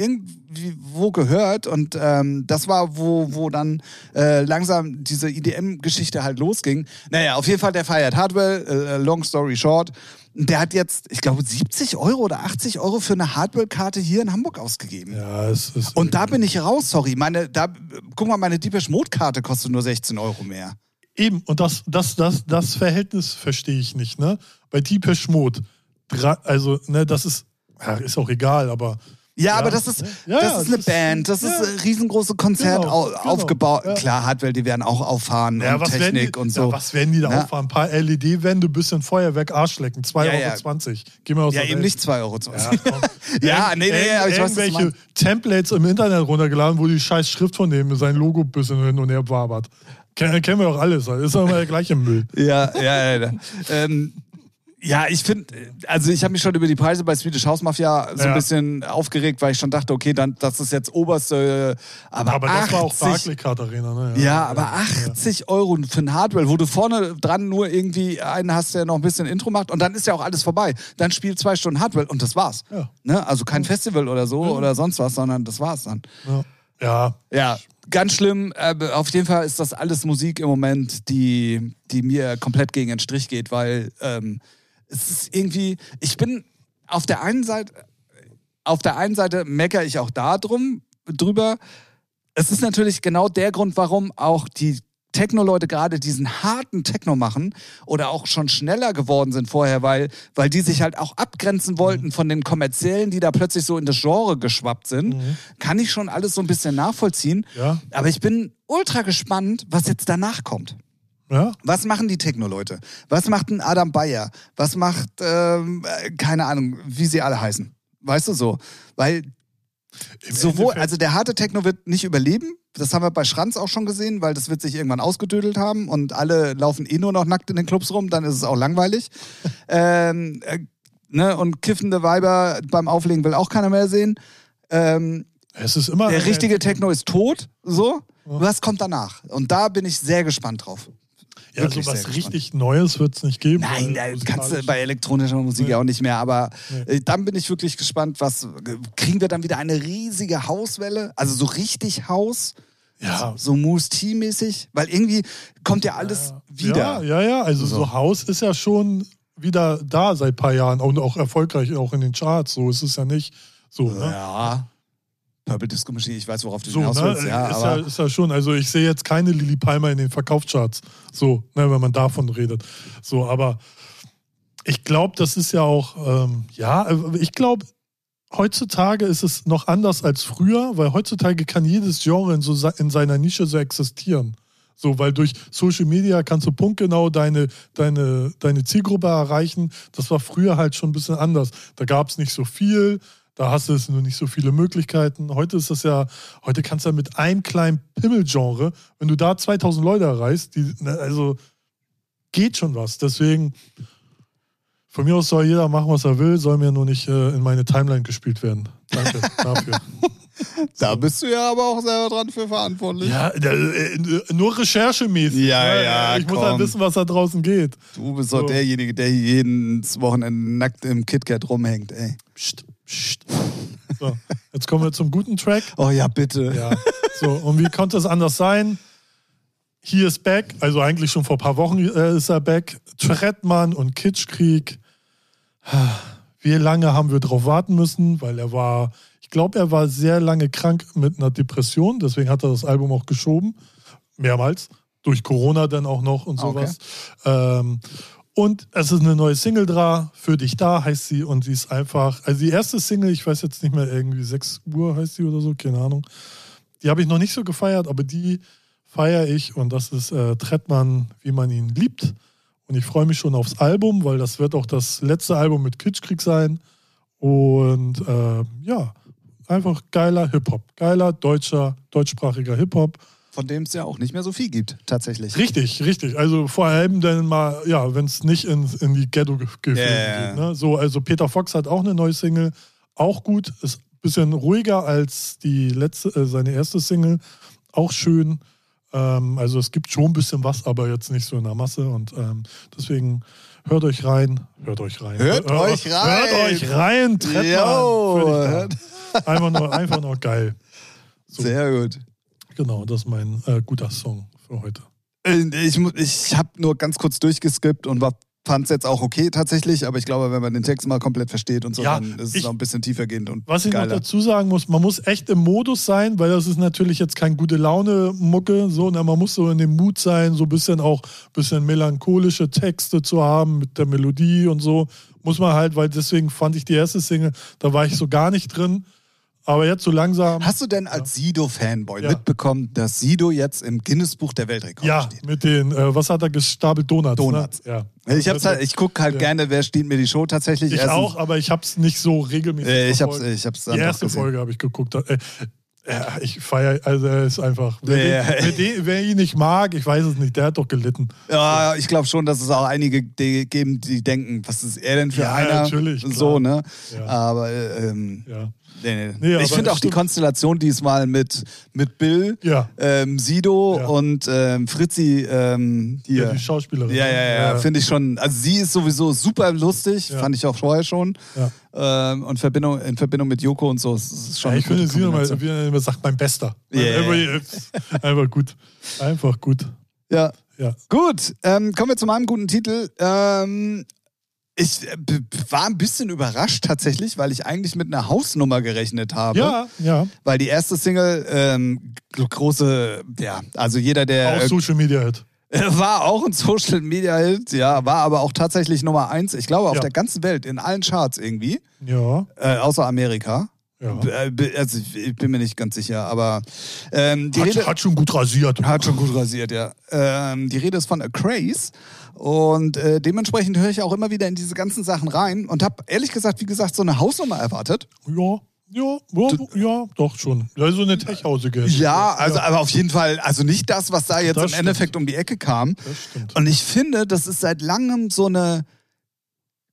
irgendwie wo gehört. Und ähm, das war, wo, wo dann äh, langsam diese IDM-Geschichte halt losging. Naja, auf jeden Fall, der feiert Hardwell, äh, long story short. Der hat jetzt, ich glaube, 70 Euro oder 80 Euro für eine Hardwell-Karte hier in Hamburg ausgegeben. Ja, es ist. Und da bin ich raus, sorry. Meine, da, guck mal, meine Deepesh Mode-Karte kostet nur 16 Euro mehr. Eben, und das, das, das, das Verhältnis verstehe ich nicht, ne? Bei Deepesh Mode, also, ne, das ist, ja, ist auch egal, aber. Ja, Ja, aber das ist, ja, das ist das eine ist- Band, das ja. ist ein riesengroße Konzert Genau, au, genau, aufgebaut. Klar, Hardwell, die werden auch auffahren Ja, und was werden, die, Technik und so. was werden die da Ja. auffahren? Ein paar LED-Wände, bisschen Feuerwerk, Arschlecken, 2,20 Ja, Euro. ja. 20. Geh mal aus ja, eben Welt. nicht 2,20 Euro. Ja, nee, nee, Irgend- aber ich weiß, Irgendwelche. Templates im Internet runtergeladen, wo die scheiß Schrift von dem sein Logo ein bisschen hin und her wabert. Kennen, wir auch alles. Das ist doch immer der gleiche Müll. Ja, ja, ja. ja. ähm, ja, ich finde, also ich habe mich schon über die Preise bei Swedish House Mafia so ein Ja. bisschen aufgeregt, weil ich schon dachte, okay, dann das ist jetzt oberste, aber, Aber das 80, war auch Barclaycard Arena, ne? Ja, aber 80 Euro für ein Hardware, wo du vorne dran nur irgendwie einen hast, der noch ein bisschen Intro macht und dann ist ja auch alles vorbei. Dann spielt zwei Stunden Hardware und das war's. Ja. Ne? Also kein Festival oder so oder sonst was, sondern das war's dann. Ja. ja. Ja, ganz schlimm. Äh, auf jeden Fall ist das alles Musik im Moment, die, die mir komplett gegen den Strich geht, weil ähm, es ist irgendwie, ich bin auf der einen Seite, auf der einen Seite meckere ich auch da drum, drüber. Es ist natürlich genau der Grund, warum auch die Techno-Leute gerade diesen harten Techno machen oder auch schon schneller geworden sind vorher, weil, weil die sich halt auch abgrenzen wollten von den kommerziellen, die da plötzlich so in das Genre geschwappt sind. Kann ich schon alles so ein bisschen nachvollziehen. Ja. Aber ich bin ultra gespannt, was jetzt danach kommt. Ja. Was machen die Techno-Leute? Was macht ein Adam Bayer? Was macht, ähm, äh, keine Ahnung, wie sie alle heißen? Weißt du so? Weil Im sowohl, Endeffekt- also der harte Techno wird nicht überleben. Das haben wir bei Schranz auch schon gesehen, weil das wird sich irgendwann ausgedödelt haben und alle laufen eh nur noch nackt in den Clubs rum, dann ist es auch langweilig. ähm, äh, ne? Und kiffende Weiber beim Auflegen will auch keiner mehr sehen. Ähm, es ist immer. der richtige Techno ist tot, so. Was kommt danach? Und da bin ich sehr gespannt drauf. Ja, so was richtig Neues wird es nicht geben. Nein, da kannst du bei elektronischer Musik Nee. ja auch nicht mehr. Aber Nee. äh, dann bin ich wirklich gespannt, was kriegen wir dann wieder eine riesige Hauswelle? Also so richtig Haus, Ja. so Moose T-mäßig, weil irgendwie kommt ja alles wieder. Ja, ja, ja. Also so. So. Haus ist ja schon wieder da seit ein paar Jahren und auch erfolgreich auch in den Charts. So ist es ja nicht. So, ne? Ja. Purple Disco Machine, ich weiß, worauf du So, hinaus ne? willst. Ja, ist, ja, ist ja schon. Also ich sehe jetzt keine Lily Palmer in den Verkaufscharts. So, ne, wenn man davon redet. So, aber ich glaube, das ist ja auch, ähm, ja, äh, ich glaube, heutzutage ist es noch anders als früher, weil heutzutage kann jedes Genre in, so, in seiner Nische so existieren. So, weil durch Social Media kannst du punktgenau deine, deine, deine Zielgruppe erreichen. Das war früher halt schon ein bisschen anders. Da gab es nicht so viel, da hast du es nur nicht so viele Möglichkeiten. Heute ist das ja, heute kannst du ja mit einem kleinen Pimmelgenre, wenn du da 2000 Leute erreichst, die, ne, also geht schon was. Deswegen, von mir aus soll jeder machen, was er will, soll mir nur nicht äh, in meine Timeline gespielt werden. Danke dafür. Da bist du ja aber auch selber dran für verantwortlich. Ja, äh, nur recherchemäßig. Ja, ne? ja, Ich muss komm. halt wissen, was da draußen geht. Du bist doch So. derjenige, der jedes Wochenende nackt im KitKat rumhängt, ey. Psst. So, jetzt kommen wir zum guten Track. Oh ja, bitte. Ja. So, und wie konnte es anders sein? Hier ist Back, also eigentlich schon vor ein paar Wochen äh, ist er back. Trettmann und Kitschkrieg. Wie lange haben wir drauf warten müssen? Weil er war, ich glaube, er war sehr lange krank mit einer Depression, deswegen hat er das Album auch geschoben. Mehrmals. Durch Corona dann auch noch und Ah, okay. sowas. Ähm, und es ist eine neue Single da, für dich da heißt sie und sie ist einfach, also die erste Single, ich weiß jetzt nicht mehr, irgendwie 6 Uhr heißt sie oder so, keine Ahnung. Die habe ich noch nicht so gefeiert, aber die feiere ich und das ist äh, Trettmann, wie man ihn liebt. Und ich freue mich schon aufs Album, weil das wird auch das letzte Album mit Kitschkrieg sein. Und äh, ja, einfach geiler Hip-Hop. Geiler deutscher, deutschsprachiger Hip-Hop. Von dem es ja auch nicht mehr so viel gibt, tatsächlich. Richtig, richtig. Also vor allem dann mal, ja, wenn es nicht in, in die Ghetto-Gefühle Ja, ja, ja. geht. Ne? So, also Peter Fox hat auch eine neue Single, auch gut, ist ein bisschen ruhiger als die letzte, äh, seine erste Single, auch schön. Ähm, also es gibt schon ein bisschen was, aber jetzt nicht so in der Masse und ähm, deswegen hört euch rein, hört euch rein. Hört euch rein. Hört euch rein, Trettmann. Da. Einfach nur, einfach nur geil. So. Sehr gut. Genau, das ist mein äh, guter Song für heute. Äh, Ich, ich habe nur ganz kurz durchgeskippt und fand es jetzt auch okay tatsächlich, aber ich glaube, wenn man den Text mal komplett versteht und so, Ja, dann ist es ich- auch ein bisschen tiefergehend und Was ich noch geiler. dazu sagen muss, man muss echt im Modus sein, weil das ist natürlich jetzt kein gute Laune-Mucke. So, ne? Man muss so in dem Mut sein, so ein bisschen auch ein bisschen melancholische Texte zu haben mit der Melodie und so. Muss man halt, weil deswegen fand ich die erste Single, da war ich so gar nicht drin. Aber jetzt so langsam. Hast du denn als Sido-Fanboy Ja. mitbekommen, dass Sido jetzt im Guinness-Buch der Weltrekorde ja, steht? mit den, äh, was hat er gestapelt? Donuts. Donuts. Ne? Ja. Ich, hab's halt, ich gucke halt Ja. gerne, wer steht mir die Show tatsächlich. Ich Erstens- auch, aber ich hab's nicht so regelmäßig. Äh, ich hab's, verfolgt. ich hab's Die erste. Folge habe ich geguckt. Äh, ja, ich feiere, also er ist einfach. Wer, Ja. den, wer, den, wer ihn nicht mag, ich weiß es nicht, der hat doch gelitten. Ja, ich glaube schon, dass es auch einige die geben, die denken, was ist er denn für Ja, einer? natürlich, So, ne? Ja. Aber äh, ähm, Ja. nee, nee. Nee, ich finde auch die. Konstellation diesmal mit, mit Bill, Ja. ähm, Sido Ja. und ähm, Fritzi ähm, hier. Ja, die Schauspielerin. Ja, ja, ja, ja. finde ich schon. Also sie ist sowieso super lustig, Ja. fand ich auch vorher schon. Ähm, und Verbindung, in Verbindung mit Joko und so, es ist schon Ja, ich finde sie immer, wie er immer sagt, mein Bester. Ja, Einfach- gut. Einfach gut. Ja. Ja. Gut, ähm, kommen wir zu meinem guten Titel. Ähm, ich äh, war ein bisschen überrascht tatsächlich, weil ich eigentlich mit einer Hausnummer gerechnet habe. Ja, ja. Weil die erste Single, ähm, gro- große, ja, also jeder, der Auch Social Media Hit. War auch ein Social Media Hit, ja, war aber auch tatsächlich Nummer eins, ich glaube, auf Ja. der ganzen Welt, in allen Charts irgendwie, Ja, äh, außer Amerika. ja. Äh, Also ich, bin mir nicht ganz sicher, aber ähm, die Rede Hat, hat schon gut rasiert. hat schon gut rasiert, ja. Ähm, die Rede ist von A Craze. Und äh, dementsprechend höre ich auch immer wieder in diese ganzen Sachen rein und habe ehrlich gesagt, wie gesagt, so eine Hausnummer erwartet. Ja, ja, ja, ja, doch schon. Ja, so eine Tech-Hausige. Ja, also aber auf jeden Fall, also nicht das, was da jetzt Das im stimmt. Endeffekt um die Ecke kam. Und ich finde, das ist seit langem so eine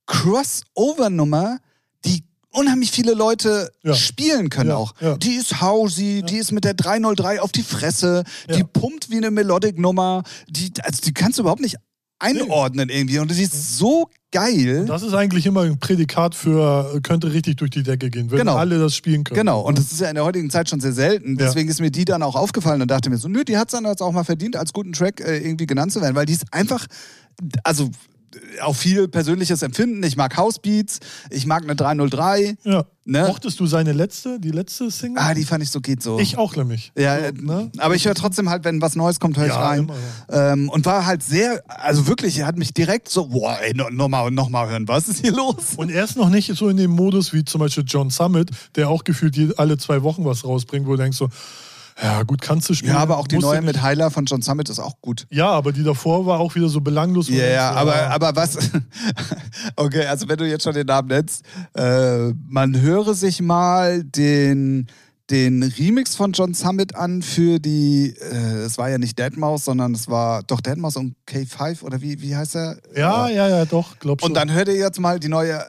Crossover-Nummer, die unheimlich viele Leute Ja. spielen können Ja, auch. ja. Die ist hausy, die ist mit der 303 auf die Fresse, die Ja. pumpt wie eine Melodic-Nummer, die, also die kannst du überhaupt nicht einordnen irgendwie und die ist so geil. Das ist eigentlich immer ein Prädikat für, könnte richtig durch die Decke gehen, wenn Genau. alle das spielen können. Genau, und das ist ja in der heutigen Zeit schon sehr selten. Ja. Deswegen ist mir die dann auch aufgefallen und dachte mir so, nö, die hat es dann jetzt auch mal verdient, als guten Track äh, irgendwie genannt zu werden, weil die ist einfach, also auch viel persönliches Empfinden. Ich mag Housebeats, ich mag eine 303. Ja. Ne? Mochtest du seine letzte, die letzte Single? Ah, die fand ich so geht so. ich auch nämlich. ja, so, äh, ne? aber ich höre trotzdem halt, wenn was Neues kommt, höre ich Ja, rein. immer, Ähm, und war halt sehr, also wirklich, er hat mich direkt so, boah, ey, no- nochmal noch mal hören, was ist hier los? Und er ist noch nicht so in dem Modus wie zum Beispiel John Summit, der auch gefühlt alle zwei Wochen was rausbringt, wo du denkst so, Ja, gut, kannst du spielen. Ja, aber auch die neue mit Heiler von John Summit ist auch gut. Ja, aber die davor war auch wieder so belanglos. Ja, ja, aber, aber was? Okay, also wenn du jetzt schon den Namen nennst, äh, man höre sich mal den, den Remix von John Summit an für die, äh, es war ja nicht Deadmau5, sondern es war doch Deadmau5 und K5 oder wie, wie heißt er? Ja, ja, ja, doch, glaub schon. Und dann hör dir jetzt mal die neue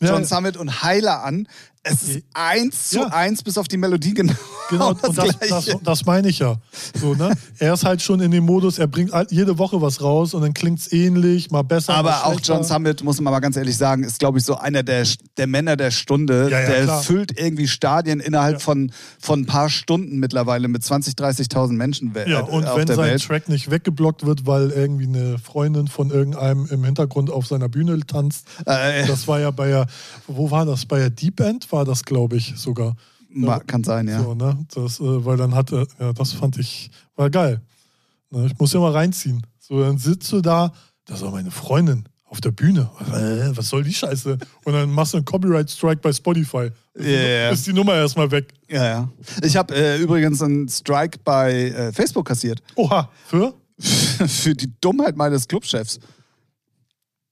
John ja. Summit und Heiler an. Es ist eins zu Ja. eins bis auf die Melodie genau. Genau, und das, das, das meine ich ja. So, ne? Er ist halt schon in dem Modus, er bringt jede Woche was raus und dann klingt es ähnlich, mal besser. Aber auch. John Summit, muss man mal ganz ehrlich sagen, ist, glaube ich, so einer der, der Männer der Stunde. Ja, ja, der klar. füllt irgendwie Stadien innerhalb Ja. von, von ein paar Stunden mittlerweile mit 20.000, 30.000 Menschen Ja, äh, und auf wenn der sein Welt. Track nicht weggeblockt wird, weil irgendwie eine Freundin von irgendeinem im Hintergrund auf seiner Bühne tanzt, Äh, das war ja bei der, wo war das? Bei der Deep End war das, glaube ich, sogar. Ma- kann sein, ja. So, ne? Das, äh, weil dann hatte, ja, das fand ich, war geil. Ne? Ich muss ja mal reinziehen. So, dann sitzt du da, das war meine Freundin auf der Bühne. Was soll die Scheiße? Und dann machst du einen Copyright-Strike bei Spotify. Ist die- Ja, ja. Ist die Nummer erstmal weg. Ja, ja. Ich habe äh, übrigens einen Strike bei äh, Facebook kassiert. Oha, für? Für die Dummheit meines Clubchefs.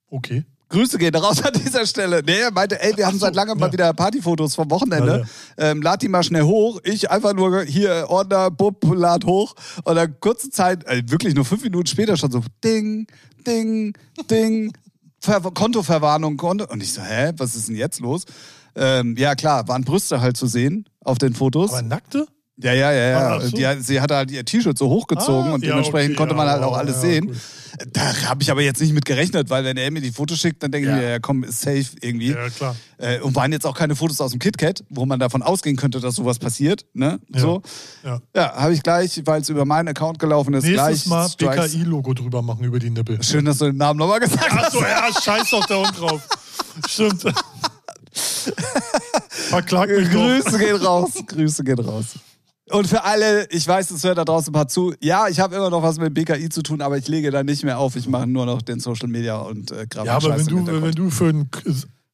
Okay. Grüße gehen raus an dieser Stelle. Nee, er meinte, ey, wir haben so, seit langem mal ja. wieder Partyfotos vom Wochenende. Ähm, lad die mal schnell hoch. Ich einfach nur hier Ordner, Bub, lad hoch. Und dann kurze Zeit, äh, wirklich nur fünf Minuten später schon so Ding, Ding, Ding, Ver Kontoverwarnung. Konto. Und ich so, hä, was ist denn jetzt los? Ähm, ja, klar, waren Brüste halt zu sehen auf den Fotos. Aber nackte? Ja, ja, ja, ja. Die, hat- sie hatte halt ihr T-Shirt so hochgezogen Ah, und dementsprechend okay, konnte man halt auch alles sehen. gut. Da habe ich aber jetzt nicht mit gerechnet, weil wenn er mir die Fotos schickt, dann denke ich mir, ja komm, ist safe irgendwie. Ja, klar. Äh, und waren jetzt auch keine Fotos aus dem KitKat, wo man davon ausgehen könnte, dass sowas passiert. Ne? Ja. So. Ja. Ja, habe ich gleich, weil es über meinen Account gelaufen ist, Nächstes gleich Mal. BKI-Logo drüber machen über die Nippel. Schön, dass du den Namen nochmal gesagt hast. Achso, ja, scheiß doch da unten drauf. Stimmt. Verklag mich doch. Grüße gehen raus. Grüße gehen raus. Und für alle, ich weiß, es hört da draußen ein paar zu. Ja, ich habe immer noch was mit BKI zu tun, aber ich lege da nicht mehr auf. Ich mache nur noch den Social Media und äh, Grafik. Ja, aber wenn du, wenn du für einen,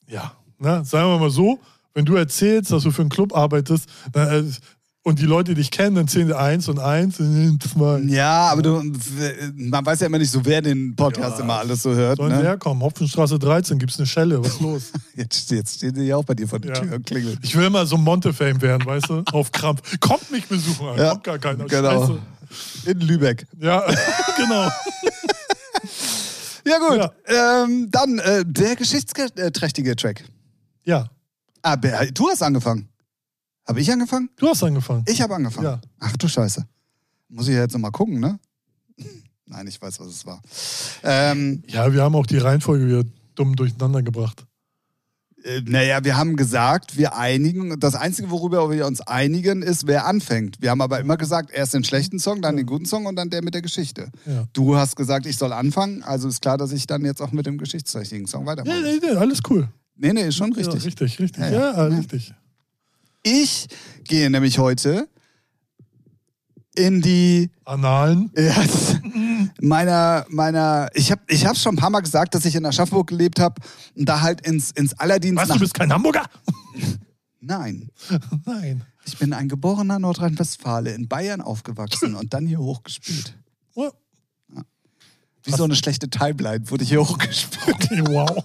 ja, ne, sagen wir mal so, wenn du erzählst, dass du für einen Club arbeitest dann, äh, und die Leute dich kennen, dann zählen sie eins und eins. Und mal. Ja, aber du, man weiß ja immer nicht so, wer den Podcast Ja. immer alles so hört. Sollen sie Ne? herkommen? Hopfenstraße 13, gibt's eine Schelle, was ist los? Jetzt, jetzt stehen sie ja auch bei dir vor der Ja. Tür und klingeln. Ich will immer so Monte-Fame werden, weißt du? Auf Krampf. Kommt mich besuchen. Ja, kommt gar keiner. genau. Scheiße. In Lübeck. Ja, genau. Ja, gut. Ja. Ähm, dann äh, der geschichtsträchtige Track. Ja, Ah, du hast angefangen. Habe ich angefangen? du hast angefangen. Ich habe angefangen. Ja. Ach du Scheiße. Muss ich ja jetzt nochmal gucken, ne? Nein, ich weiß, was es war. Ähm, Ja, wir haben auch die Reihenfolge wieder dumm durcheinander gebracht. äh, naja, wir haben gesagt, wir einigen. Das Einzige, worüber wir uns einigen, ist, wer anfängt. Wir haben aber immer gesagt, erst den schlechten Song, dann den guten Song und dann der mit der Geschichte. Ja. Du hast gesagt, ich soll anfangen, also ist klar, dass ich dann jetzt auch mit dem geschichtsträchtigen Song weitermache. Nee, nee, nee, alles cool. Nee, nee, ist schon Ja, richtig. richtig, richtig. Ja, Ja, ja. Ja. richtig. Ich gehe nämlich heute in die Analen. ja, meiner meiner ich habe ich habe schon ein paar mal gesagt, dass ich in Aschaffenburg gelebt habe und da halt ins ins Allerdienst Was, du bist kein Hamburger? Nein, Nein. ich bin ein geborener Nordrhein-Westfale in Bayern aufgewachsen und dann hier hochgespielt. Oh, Wie so eine schlechte Timeline wurde ich hier hochgespielt. Okay, wow.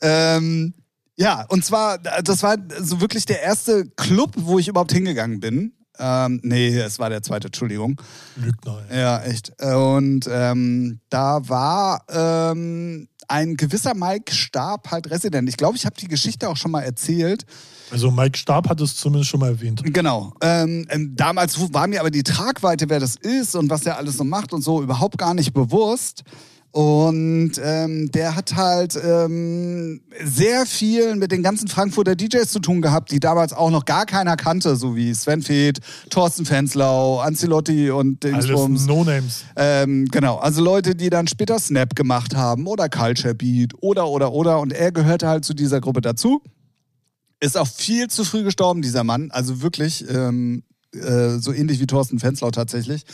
Ähm, ja, und zwar, das war so wirklich der erste Club, wo ich überhaupt hingegangen bin. Ähm, nee, es war der zweite, Entschuldigung. Lügner. ey. Ja, echt. Und ähm, da war ähm, ein gewisser Mike Stab halt Resident. Ich glaube, ich habe die Geschichte auch schon mal erzählt. Also Mike Stab hat es zumindest schon mal erwähnt. Genau. Ähm, ähm, damals war mir aber die Tragweite, wer das ist und was der alles so macht und so, überhaupt gar nicht bewusst. Und ähm, der hat halt ähm, sehr viel mit den ganzen Frankfurter DJs zu tun gehabt, die damals auch noch gar keiner kannte, so wie Sven Feth, Thorsten Fenslau, Ancelotti und Dingsbums. Alles No-Names. Ähm, genau, also Leute, die dann später Snap gemacht haben oder Culture Beat oder, oder, oder. Und er gehörte halt zu dieser Gruppe dazu. Ist auch viel zu früh gestorben, dieser Mann. Also wirklich ähm, äh, so ähnlich wie Thorsten Fenslau tatsächlich.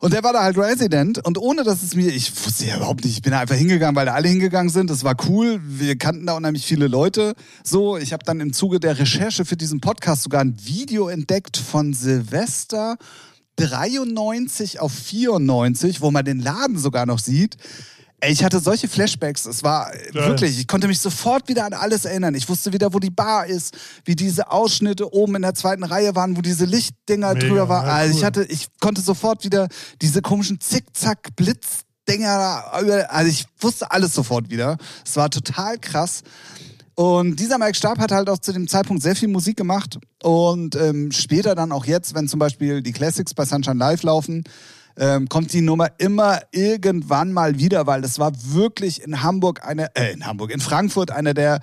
Und der war da halt Resident und ohne dass es mir, ich wusste ja überhaupt nicht, ich bin da einfach hingegangen, weil da alle hingegangen sind. Das war cool. Wir kannten da unheimlich viele Leute. So, ich habe dann im Zuge der Recherche für diesen Podcast sogar ein Video entdeckt von Silvester 93 auf 94, wo man den Laden sogar noch sieht. Ey, ich hatte solche Flashbacks. Es war äh, Geil. wirklich, ich konnte mich sofort wieder an alles erinnern. Ich wusste wieder, wo die Bar ist, wie diese Ausschnitte oben in der zweiten Reihe waren, wo diese Lichtdinger Mega, drüber waren. ja, Also ich hatte, ich konnte sofort wieder diese komischen Zickzack-Blitzdinger. über- Also ich wusste alles sofort wieder. Es war total krass. Und dieser Mike Stab hat halt auch zu dem Zeitpunkt sehr viel Musik gemacht. Und ähm, später dann auch jetzt, wenn zum Beispiel die Classics bei Sunshine Live laufen, ähm, kommt die Nummer immer irgendwann mal wieder, weil das war wirklich in Hamburg eine, äh, in Hamburg, in Frankfurt einer der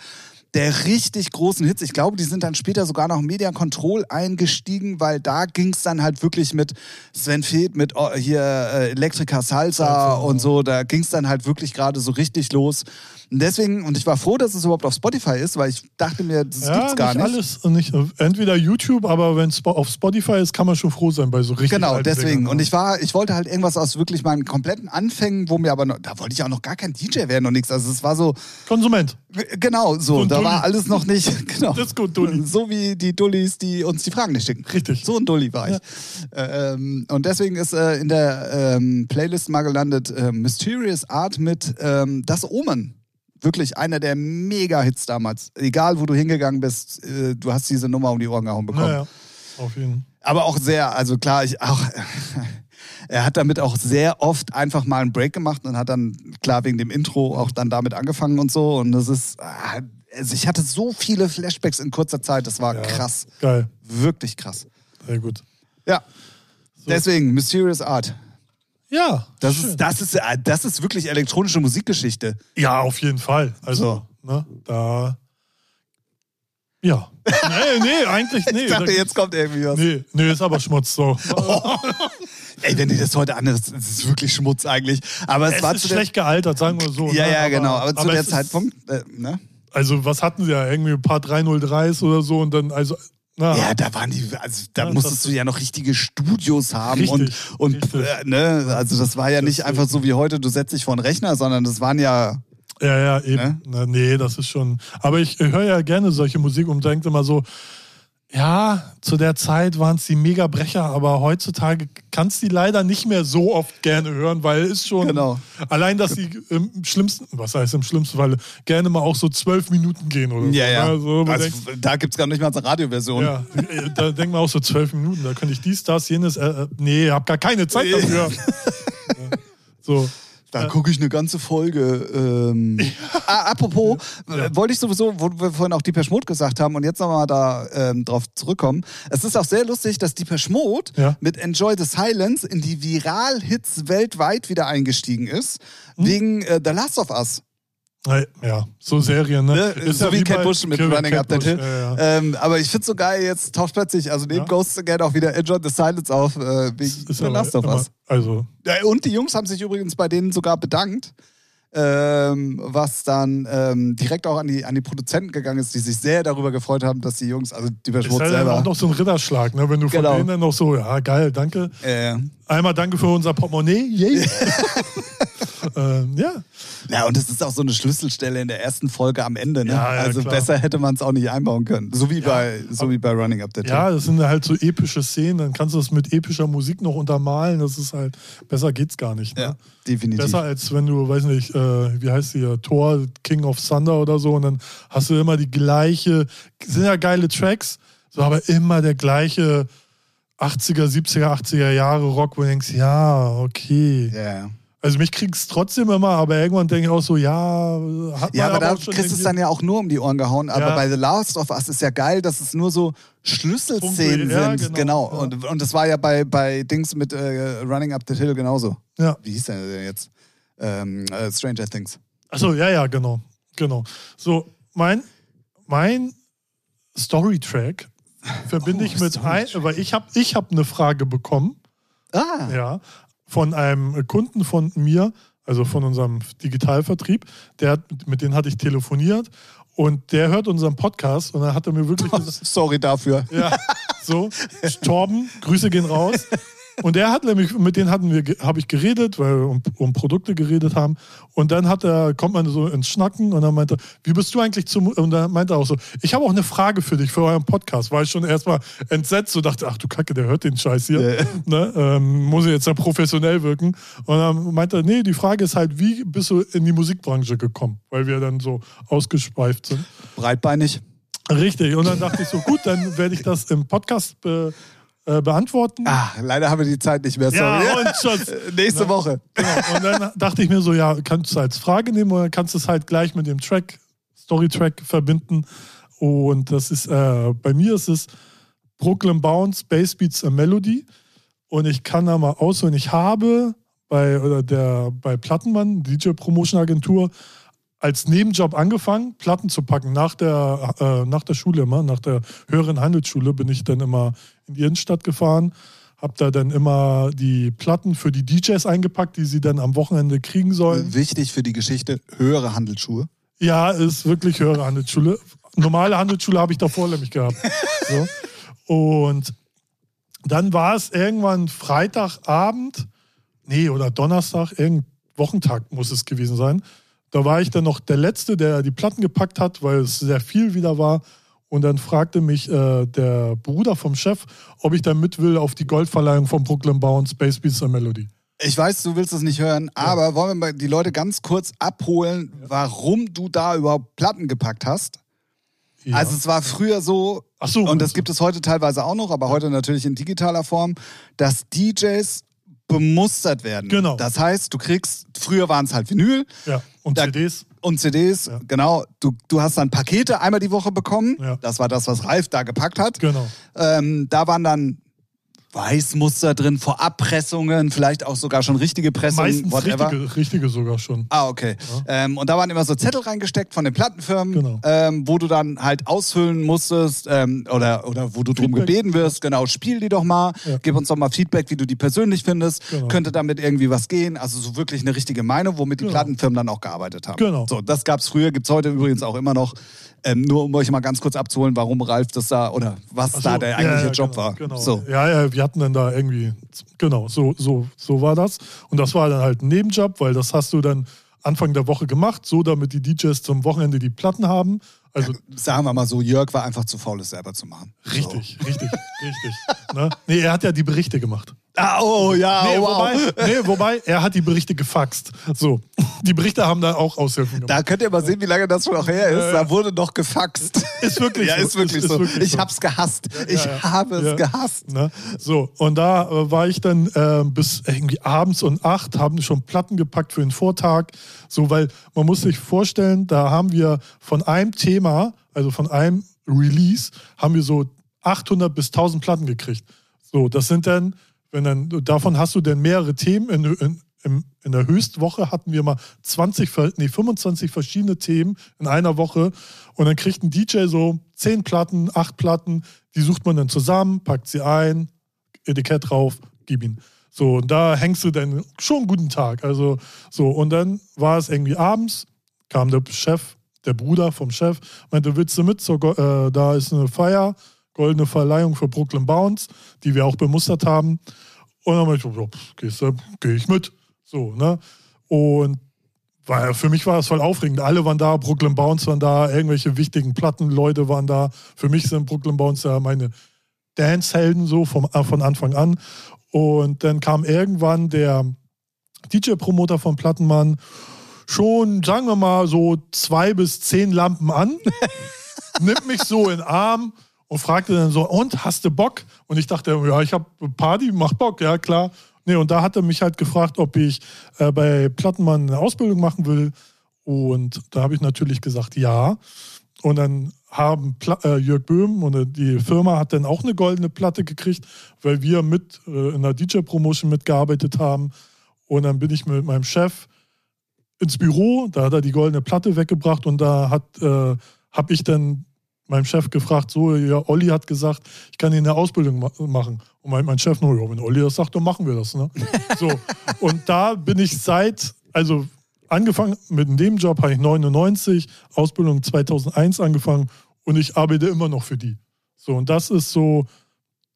der richtig großen Hits. Ich glaube, die sind dann später sogar noch Media Control eingestiegen, weil da ging es dann halt wirklich mit Sven Feth, mit oh, hier äh, Elektrika Salsa Salsa, und ja. so. Da ging es dann halt wirklich gerade so richtig los. Und deswegen, und ich war froh, dass es überhaupt auf Spotify ist, weil ich dachte mir, das Ja, gibt's gar nicht. alles. Nicht, entweder YouTube, aber wenn es auf Spotify ist, kann man schon froh sein bei so richtig Genau, deswegen. Dingern, Und ich war, ich wollte halt irgendwas aus wirklich meinen kompletten Anfängen, wo mir aber noch, da wollte ich auch noch gar kein DJ werden und nichts. Also es war so, Konsument. genau, so, So ein da. War alles noch nicht, genau. Disco-Dulli. So wie die Dullis, die uns die Fragen nicht schicken. Richtig. So ein Dulli war ich. Ähm, und deswegen ist äh, in der ähm, Playlist mal gelandet äh, Mysterious Art mit ähm, Das Omen. Wirklich einer der Mega-Hits damals. Egal, wo du hingegangen bist, äh, du hast diese Nummer um die Ohren gehauen bekommen. Naja, auf jeden Fall. Aber auch sehr, also klar, ich auch. Er hat damit auch sehr oft einfach mal einen Break gemacht und hat dann, klar, wegen dem Intro auch dann damit angefangen und so. Und das ist, ah, also ich hatte so viele Flashbacks in kurzer Zeit, das war Ja. krass. Geil. Wirklich krass. Sehr gut. Ja. Deswegen, Mysterious Art. Ja, Das schön. ist, das, ist, das ist wirklich elektronische Musikgeschichte. Ja, auf jeden Fall. Also, ne, da. Ja. Nee, nee, eigentlich, nee. Ich dachte, da- jetzt kommt irgendwie was. Nee, nee, ist aber Schmutz so. Ey, wenn ihr das heute anhört, das ist wirklich Schmutz eigentlich. Aber es, Es war ist zu schlecht gealtert, sagen wir so. Ja, ne? ja, genau. Aber, zu es der ist- Zeitpunkt, äh, ne? Also, was hatten sie ja? Irgendwie ein paar 303s oder so und dann, also. Na, Ja, da waren die, also da Ja, musstest du ja noch richtige Studios haben Richtig, und, und äh, ne, also das war ja nicht Das- einfach so wie heute, du setzt dich vor einen Rechner, sondern das waren ja, Ja, ja, eben. Ne? Na, nee, das ist schon. Aber ich höre ja gerne solche Musik und denke immer so, ja, zu der Zeit waren es die Megabrecher, aber heutzutage kannst du die leider nicht mehr so oft gerne hören, weil es schon Genau. allein, dass die im schlimmsten, was heißt im schlimmsten Fall, gerne mal auch so zwölf Minuten gehen oder ja, ja. So, wo man also, denkt, da gibt's gar nicht mal eine Radioversion. ja, da denkt man auch so zwölf Minuten, da könnte ich dies, das, jenes, äh, äh, nee, hab gar keine Zeit dafür. Ja. so. Da gucke ich eine ganze Folge. Ähm. ah, apropos, äh, wollte ich sowieso, wo wir vorhin auch Deepesh Mode gesagt haben und jetzt nochmal da ähm, drauf zurückkommen. Es ist auch sehr lustig, dass Deepesh Mode Ja. mit Enjoy the Silence in die Viral-Hits weltweit wieder eingestiegen ist, Hm? wegen äh, The Last of Us. Ja, so Serien, ne? Ne? Ist so ja wie Cat Bush mit Kevin Running Cat Up That Bush, Hill. Ja, ja. Ähm, aber ich find's so geil, jetzt taucht plötzlich, also neben Ja. Ghosts Again auch wieder Enjoy the Silence auf, äh, wegen Ist The Last of Us. Also, Und die Jungs haben sich übrigens bei denen sogar bedankt, ähm, was dann ähm, direkt auch an die, an die Produzenten gegangen ist, die sich sehr darüber gefreut haben, dass die Jungs, also die ist Schmutz halt dann selber. auch noch so ein Ritterschlag, ne? Wenn du von Genau. denen dann noch so, ja, geil, danke. Äh, Einmal danke für unser Portemonnaie. Yay. ähm, ja. Ja, und es ist auch so eine Schlüsselstelle in der ersten Folge am Ende. Ne? Ja, ja, also klar. besser hätte man es auch nicht einbauen können. So wie, bei, so wie bei Running Up That Hill. ja, das sind halt so epische Szenen, dann kannst du das mit epischer Musik noch untermalen. Das ist halt, besser geht's gar nicht. Ne? Ja, definitiv. Besser als wenn du, weiß nicht, äh, wie heißt die, hier, Thor, King of Thunder oder so, und dann hast du immer die gleiche, sind ja geile Tracks, so aber immer der gleiche 80er, 70er, 80er Jahre Rock, wo du denkst, ja, okay. Ja. Also mich kriegst trotzdem immer, aber irgendwann denke ich auch so, ja, hat man Ja, aber da auch schon kriegst du es dann ja auch nur um die Ohren gehauen. Aber Ja. bei The Last of Us ist ja geil, dass es nur so Schlüsselszenen ja, sind. genau, Genau. ja. Und, und das war ja bei, bei Dings mit äh, Running Up the Hill genauso. Ja. Wie hieß der denn jetzt? Ähm, äh, Stranger Things. Achso, ja, ja, genau. Genau. So, mein, mein Storytrack verbinde Oh, ich mit ein, Storytrack. weil ich habe ich hab eine Frage bekommen, Ah, ja, von einem Kunden von mir, also von unserem Digitalvertrieb, der hat, mit dem hatte ich telefoniert und der hört unseren Podcast und dann hat er mir wirklich sorry dafür. ja, so, Torben, Grüße gehen raus. Und der hat nämlich, mit denen hatten wir, habe ich geredet, weil wir um, um, Produkte geredet haben. Und dann hat er, kommt man so ins Schnacken und dann meinte er, wie bist du eigentlich zum, und dann meinte er auch so, ich habe auch eine Frage für dich, für euren Podcast. War ich schon erstmal entsetzt und dachte, ach du Kacke, der hört den Scheiß hier. Ja. Ne? Ähm, muss ich jetzt ja professionell wirken. Und dann meinte er, nee, die Frage ist halt, wie bist du in die Musikbranche gekommen? Weil wir dann so ausgespeift sind. Breitbeinig. Richtig. Und dann dachte ich so, gut, dann werde ich das im Podcast be äh, beantworten. Ah, leider haben wir die Zeit nicht mehr. Sorry. Ja, und schon. Nächste Na, Woche. Genau. Und dann dachte ich mir so, ja, kannst du als Frage nehmen oder kannst du es halt gleich mit dem Track, Story-Track verbinden. Und das ist, äh, bei mir ist es Brooklyn Bounce, Bass Beats a Melody. Und ich kann da mal ausholen. Ich habe bei, oder der, bei Plattenmann, DJ Promotion Agentur, als Nebenjob angefangen, Platten zu packen. Nach der, äh, nach der Schule immer, nach der höheren Handelsschule bin ich dann immer in die Innenstadt gefahren, habe da dann immer die Platten für die DJs eingepackt, die sie dann am Wochenende kriegen sollen. Wichtig für die Geschichte, höhere Handelsschule. Ja, ist wirklich höhere Handelsschule. Normale Handelsschule habe ich davor nämlich gehabt. So. Und dann war es irgendwann Freitagabend, nee, oder Donnerstag, irgendein Wochentag muss es gewesen sein da war ich dann noch der Letzte, der die Platten gepackt hat, weil es sehr viel wieder war. Und dann fragte mich äh, der Bruder vom Chef, ob ich da mit will auf die Goldverleihung von Brooklyn Bounce, Space Beats and Melody. Ich weiß, du willst es nicht hören, ja. aber wollen wir mal die Leute ganz kurz abholen, ja. warum du da überhaupt Platten gepackt hast? Ja. Also es war früher so, so und das gibt es heute teilweise auch noch, aber heute natürlich in digitaler Form, dass DJs bemustert werden. Genau. Das heißt, du kriegst, früher waren es halt Vinyl. Ja, und da, CDs. Und CDs, ja. genau. Du, du hast dann Pakete einmal die Woche bekommen. Ja. Das war das, was Ralf da gepackt hat. Genau. Ähm, da waren dann Weißmuster drin, Vorabpressungen, vielleicht auch sogar schon richtige Pressungen. Meistens whatever. Richtige, richtige sogar schon. Ah, okay. Ja. Ähm, und da waren immer so Zettel reingesteckt von den Plattenfirmen, genau. ähm, wo du dann halt ausfüllen musstest ähm, oder, oder wo du Feedback. drum gebeten wirst. Genau, spiel die doch mal, ja. gib uns doch mal Feedback, wie du die persönlich findest. Genau. Könnte damit irgendwie was gehen? Also so wirklich eine richtige Meinung, womit die genau. Plattenfirmen dann auch gearbeitet haben. Genau. So, das gab es früher, gibt es heute übrigens auch immer noch. Ähm, nur um euch mal ganz kurz abzuholen, warum Ralf das da oder was so, da der eigentliche ja, Job genau, war. Genau. So. Ja, ja, wir hatten dann da irgendwie, genau, so, so, so war das. Und das war dann halt ein Nebenjob, weil das hast du dann Anfang der Woche gemacht, so damit die DJs zum Wochenende die Platten haben. Also, ja, sagen wir mal so, Jörg war einfach zu faul, es selber zu machen. Richtig, so. richtig, richtig. Ne? Nee, er hat ja die Berichte gemacht. Ah, oh ja, nee, oh, wow. wobei, nee, wobei, er hat die Berichte gefaxt. So, die Berichte haben da auch Aushilfen gemacht. Da könnt ihr mal sehen, wie lange das schon noch her ist. Da wurde noch gefaxt. Ist wirklich ja, so. ist wirklich ist, so. Ist wirklich ich so. hab's gehasst. Ja, ich ja, habe es gehasst. Ne? So, und da äh, war ich dann äh, bis irgendwie abends um acht, haben schon Platten gepackt für den Vortag. So, weil man muss sich vorstellen, da haben wir von einem Thema, also von einem Release, haben wir so 800 bis 1000 Platten gekriegt. So, das sind dann wenn dann, davon hast du denn mehrere Themen. In, in, in, in der Höchstwoche hatten wir mal 20, nee, 25 verschiedene Themen in einer Woche. Und dann kriegt ein DJ so 10 Platten, 8 Platten, die sucht man dann zusammen, packt sie ein, Etikett drauf, gib ihn. So, und da hängst du dann schon einen guten Tag. Also, so, und dann war es irgendwie abends, kam der Chef, der Bruder vom Chef, meinte, willst du mit? So, äh, da ist eine Feier goldene Verleihung für Brooklyn Bounce, die wir auch bemustert haben. Und dann habe ich so, gehst du, geh ich mit. So, ne? Und war, für mich war das voll aufregend. Alle waren da, Brooklyn Bounce waren da, irgendwelche wichtigen Plattenleute waren da. Für mich sind Brooklyn Bounce ja meine Dance-Helden so vom, äh, von Anfang an. Und dann kam irgendwann der DJ-Promoter von Plattenmann schon, sagen wir mal, so zwei bis zehn Lampen an, nimmt mich so in den Arm und fragte dann so, und, hast du Bock? Und ich dachte, ja, ich habe Party, mach Bock, ja klar. Nee, und da hat er mich halt gefragt, ob ich äh, bei Plattenmann eine Ausbildung machen will. Und da habe ich natürlich gesagt, ja. Und dann haben Pla äh, Jörg Böhm und die Firma hat dann auch eine goldene Platte gekriegt, weil wir mit äh, in der DJ-Promotion mitgearbeitet haben. Und dann bin ich mit meinem Chef ins Büro, da hat er die goldene Platte weggebracht und da äh, habe ich dann meinem Chef gefragt, so, ja, Olli hat gesagt, ich kann Ihnen eine Ausbildung ma machen. Und mein, mein Chef, no, ja, wenn Olli das sagt, dann machen wir das. Ne? so, und da bin ich seit, also angefangen mit dem Job habe ich 99, Ausbildung 2001 angefangen und ich arbeite immer noch für die. So, und das ist so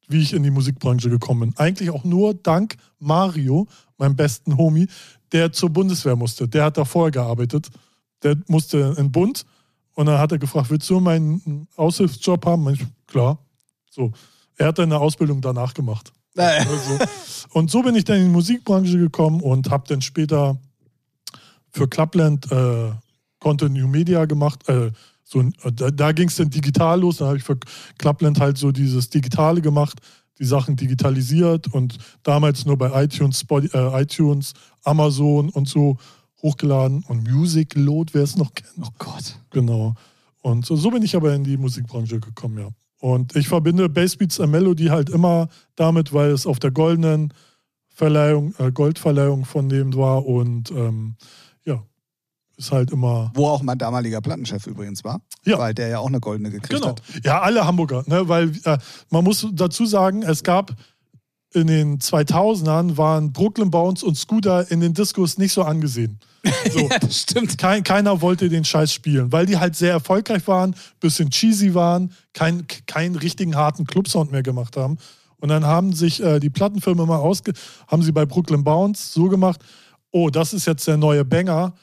wie ich in die Musikbranche gekommen bin. Eigentlich auch nur dank Mario, meinem besten Homie, der zur Bundeswehr musste. Der hat da vorher gearbeitet. Der musste in den Bund und dann hat er gefragt, willst du meinen Aushilfsjob haben? Ich, klar. So. Er hat dann eine Ausbildung danach gemacht. Also, und so bin ich dann in die Musikbranche gekommen und habe dann später für Clubland äh, Content New Media gemacht. Äh, so, äh, da, da ging es dann digital los. Da habe ich für Clubland halt so dieses Digitale gemacht, die Sachen digitalisiert und damals nur bei iTunes, Spotify, äh, iTunes, Amazon und so hochgeladen und Music Load, wer es noch kennt. Oh Gott. Genau. Und so, so bin ich aber in die Musikbranche gekommen, ja. Und ich verbinde Bassbeats and Melody halt immer damit, weil es auf der goldenen Verleihung, äh, Goldverleihung von dem war und ähm, ja, ist halt immer. Wo auch mein damaliger Plattenchef übrigens war. Ja. Weil der ja auch eine goldene gekriegt Genau. hat. Ja, alle Hamburger, ne? weil äh, man muss dazu sagen, es gab in den 2000ern waren Brooklyn Bounce und Scooter in den Diskos nicht so angesehen. So. Ja, das stimmt. Kein, keiner wollte den Scheiß spielen, weil die halt sehr erfolgreich waren, bisschen cheesy waren, keinen keinen richtigen harten Clubsound mehr gemacht haben. Und dann haben sich äh, die Plattenfirmen mal ausge haben sie bei Brooklyn Bounce so gemacht, oh, das ist jetzt der neue Banger,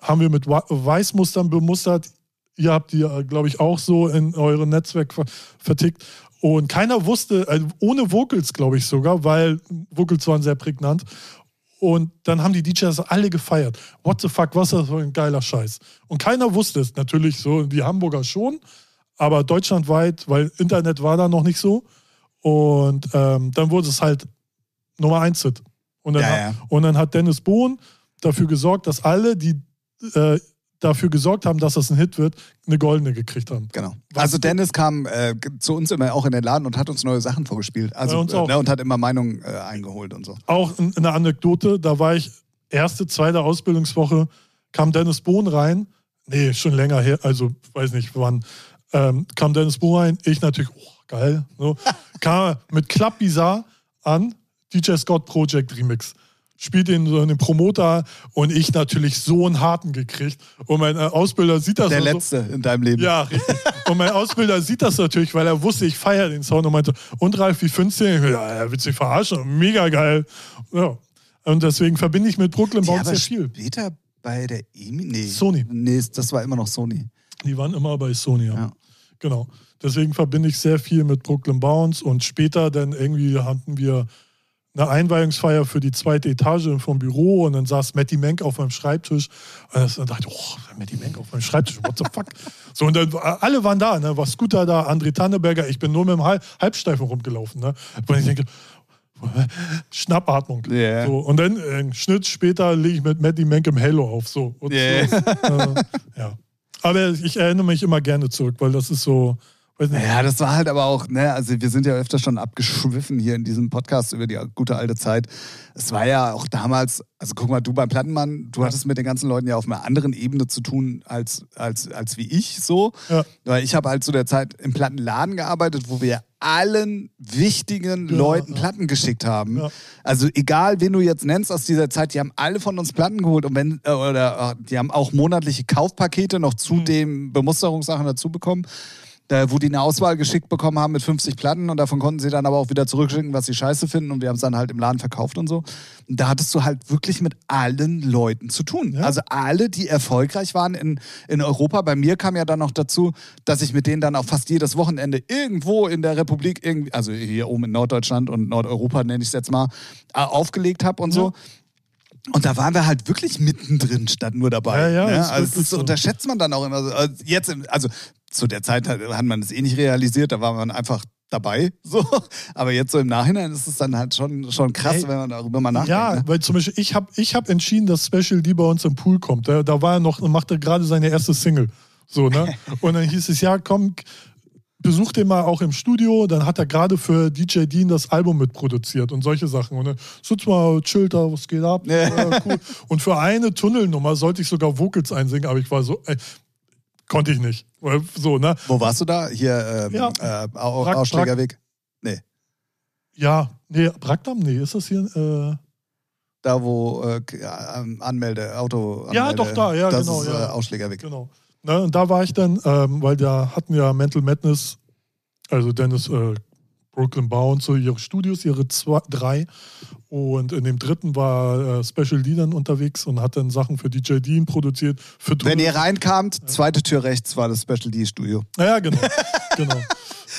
haben wir mit Weißmustern bemustert. Ihr habt die, äh, glaube ich, auch so in eurem Netzwerk ver vertickt. Und keiner wusste, äh, ohne Vocals, glaube ich sogar, weil Vocals waren sehr prägnant. Und dann haben die DJs alle gefeiert. What the fuck, was ist das für ein geiler Scheiß? Und keiner wusste es. Natürlich so, die Hamburger schon, aber deutschlandweit, weil Internet war da noch nicht so. Und ähm, dann wurde es halt Nummer 1 Hit. Und dann, Ja, hat, ja. und dann hat Dennis Bohn dafür gesorgt, dass alle, die äh, dafür gesorgt haben, dass das ein Hit wird, eine goldene gekriegt haben. Genau. Also Dennis kam äh, zu uns immer auch in den Laden und hat uns neue Sachen vorgespielt. Also, äh, ne, und hat immer Meinungen äh, eingeholt und so. auch eine Anekdote, da war ich erste, zweite Ausbildungswoche, kam Dennis Bohn rein. Nee, schon länger her, also weiß nicht wann. Ähm, kam Dennis Bohn rein, ich natürlich, oh, geil. So. kam mit Bizarre an, DJ Scott Project Remix. Spielt ihn so in den Promoter und ich natürlich so einen harten gekriegt. Und mein äh, Ausbilder sieht das Der so- letzte in deinem Leben. ja, richtig. Und mein Ausbilder sieht das natürlich, weil er wusste, ich feiere den Sound und meinte, und Ralf, wie findest du den? Ja, er wird sich verarschen. Mega geil. Ja. Und deswegen verbinde ich mit Brooklyn Bounce sehr viel. später bei der EMI? Nee. Sony. Nee, das war immer noch Sony. Die waren immer bei Sony. Ja. Ja. Genau. Deswegen verbinde ich sehr viel mit Brooklyn Bounce und später dann irgendwie hatten wir eine Einweihungsfeier für die zweite Etage vom Büro und dann saß Matty Menk auf meinem Schreibtisch und dann dachte ich, oh, Matty Menk auf meinem Schreibtisch, what the fuck? So, und dann, alle waren da, ne? war Scooter da, André Tanneberger, ich bin nur mit dem Halb Halbsteifen rumgelaufen. Ne? Und ich denke, Schnappatmung. Ja. So, und dann äh, einen Schnitt später lege ich mit Matty Menk im Halo auf. So. Und Ja. so äh, ja. Aber ich erinnere mich immer gerne zurück, weil das ist so, Ja, das war halt aber auch, ne, also wir sind ja öfter schon abgeschwiffen hier in diesem Podcast über die gute alte Zeit. Es war ja auch damals, also guck mal, du beim Plattenmann, du hattest mit den ganzen Leuten ja auf einer anderen Ebene zu tun als, als, als wie ich so. Ja. Weil ich habe halt zu der Zeit im Plattenladen gearbeitet, wo wir allen wichtigen Ja, Leuten ja. Platten geschickt haben. Ja. Also egal, wen du jetzt nennst aus dieser Zeit, die haben alle von uns Platten geholt und wenn äh, oder äh, die haben auch monatliche Kaufpakete noch zu Mhm. den Bemusterungssachen dazu bekommen. Da, wo die eine Auswahl geschickt bekommen haben mit 50 Platten und davon konnten sie dann aber auch wieder zurückschicken, was sie scheiße finden und wir haben es dann halt im Laden verkauft und so. Und da hattest du halt wirklich mit allen Leuten zu tun. Ja. Also alle, die erfolgreich waren in, in Europa. Bei mir kam ja dann noch dazu, dass ich mit denen dann auch fast jedes Wochenende irgendwo in der Republik, irgendwie, also hier oben in Norddeutschland und Nordeuropa nenne ich es jetzt mal, äh, aufgelegt habe und so. Und da waren wir halt wirklich mittendrin, statt nur dabei. Ja, ja, ne? ist Also das so. unterschätzt man dann auch immer. so. Also Jetzt, also zu der Zeit hat, hat man es eh nicht realisiert, da war man einfach dabei. So. Aber jetzt so im Nachhinein ist es dann halt schon, schon krass, Ey, wenn man darüber mal nachdenkt. Ja, ne? weil zum Beispiel ich habe ich hab entschieden, dass Special D bei uns im Pool kommt. Da, da war er noch und machte gerade seine erste Single. So, ne? Und dann hieß es, ja, komm, besuch den mal auch im Studio. Dann hat er gerade für DJ Dean das Album mitproduziert und solche Sachen. Und dann sitz mal, chill da, was geht ab? Ja. Ja, cool. Und für eine Tunnelnummer sollte ich sogar Vocals einsingen, aber ich war so, ey, konnte ich nicht. So, ne? Wo warst du da? Hier, ähm, Ja. äh, Ausschlägerweg? Nee. Ja, nee, Brackdamm, nee, ist das hier? Äh, Da, wo äh, ja, ähm, Anmelde, Auto. Ja, Anmelde, doch, da, ja, das genau, Ist, ja. Äh, Ausschlägerweg. Genau. Ne, und da war ich dann, ähm, weil da hatten ja Mental Madness, also Dennis äh, Brooklyn Bound, so ihre Studios, ihre zwei, drei. Und in dem dritten war äh, Special D dann unterwegs und hat dann Sachen für DJ Dean produziert. Wenn ihr reinkamt, zweite Tür rechts war das Special D-Studio. Ja, genau. genau.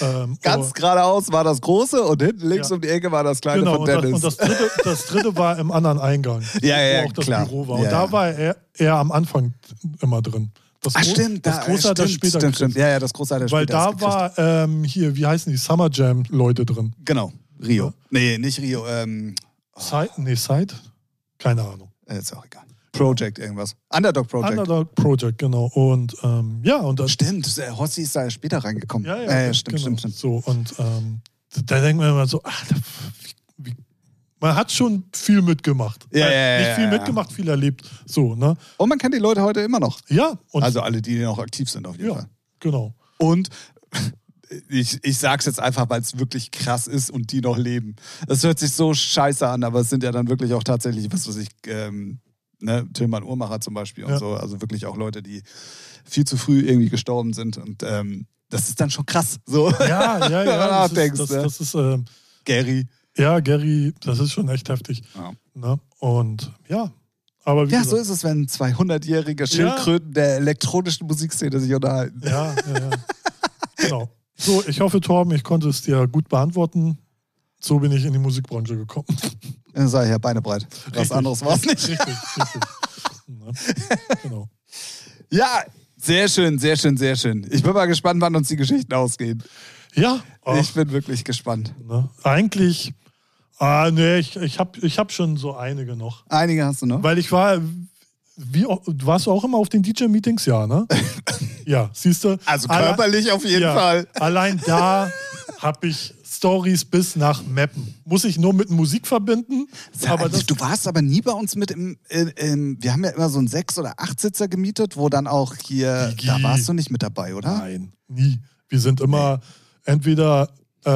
Ähm, Ganz aber- geradeaus war das große und hinten links Ja. um die Ecke war das kleine Genau, von und das, Dennis. und das, dritte, das dritte war im anderen Eingang, Ja, ja, wo ja, auch das klar. Büro war. Und da war er, er am Anfang immer drin. Das ah, Gro- stimmt. Das da, Große hat stimmt, später stimmt, stimmt. Ja, ja, das große hat er Weil da war ähm, hier, wie heißen die, Summer Jam Leute drin. Genau, Rio. Nee, nicht Rio. Ähm, Side? Nee, Side? Keine Ahnung. äh, ist auch egal. Project irgendwas. Underdog Project. Underdog Project, genau. Und ähm, ja, und das. Stimmt, äh, Hossi ist da ja später reingekommen. Ja, ja, Äh, stimmt, genau. stimmt, stimmt. So, und ähm, da denkt man immer so, ach, wie, wie, man hat schon viel mitgemacht. Ja, Äh, ja, ja, Nicht viel mitgemacht, viel erlebt. So, ne? Und man kennt die Leute heute immer noch. Ja, Also alle, die noch aktiv sind auf jeden ja, Fall. genau. Und ich, ich sag's jetzt einfach, weil es wirklich krass ist und die noch leben. Es hört sich so scheiße an, aber es sind ja dann wirklich auch tatsächlich, was weiß ich, ähm, ne, Tilman Uhrmacher zum Beispiel und so. Also wirklich auch Leute, die viel zu früh irgendwie gestorben sind. Und ähm, das ist dann schon krass. So, Ja, ja, ja. Das ist, das, ne? das ist ähm, Gary. Ja, Gary, das ist schon echt heftig. Ja. Ne? Und ja, aber wie Ja, so gesagt, ist es, wenn 200-jährige Schildkröten der elektronischen Musikszene sich unterhalten. Ja, ja, ja. genau. So, ich hoffe, Torben, ich konnte es dir gut beantworten. So bin ich in die Musikbranche gekommen. Dann sag ich ja Beine breit. Was Richtig. anderes war's nicht. Richtig, richtig. Ne? Genau. Ja, sehr schön, sehr schön, sehr schön. Ich bin mal gespannt, wann uns die Geschichten ausgehen. Ja, ach, Ich bin wirklich gespannt. ne? eigentlich, ah, nee, ich, ich habe ich hab schon so einige noch. Einige hast du noch? Weil ich war, wie, warst du auch immer auf den DJ-Meetings? Ja, ne? ja, siehst du? Also Alle- körperlich auf jeden ja, Fall. Allein da habe ich Stories bis nach Mappen. Muss ich nur mit Musik verbinden? aber das, du warst aber nie bei uns mit im, äh, im wir haben ja immer so einen Sechs- oder Achtsitzer gemietet, wo dann auch hier, Digi. da warst du nicht mit dabei, oder? Nein, nie. Wir sind immer entweder äh,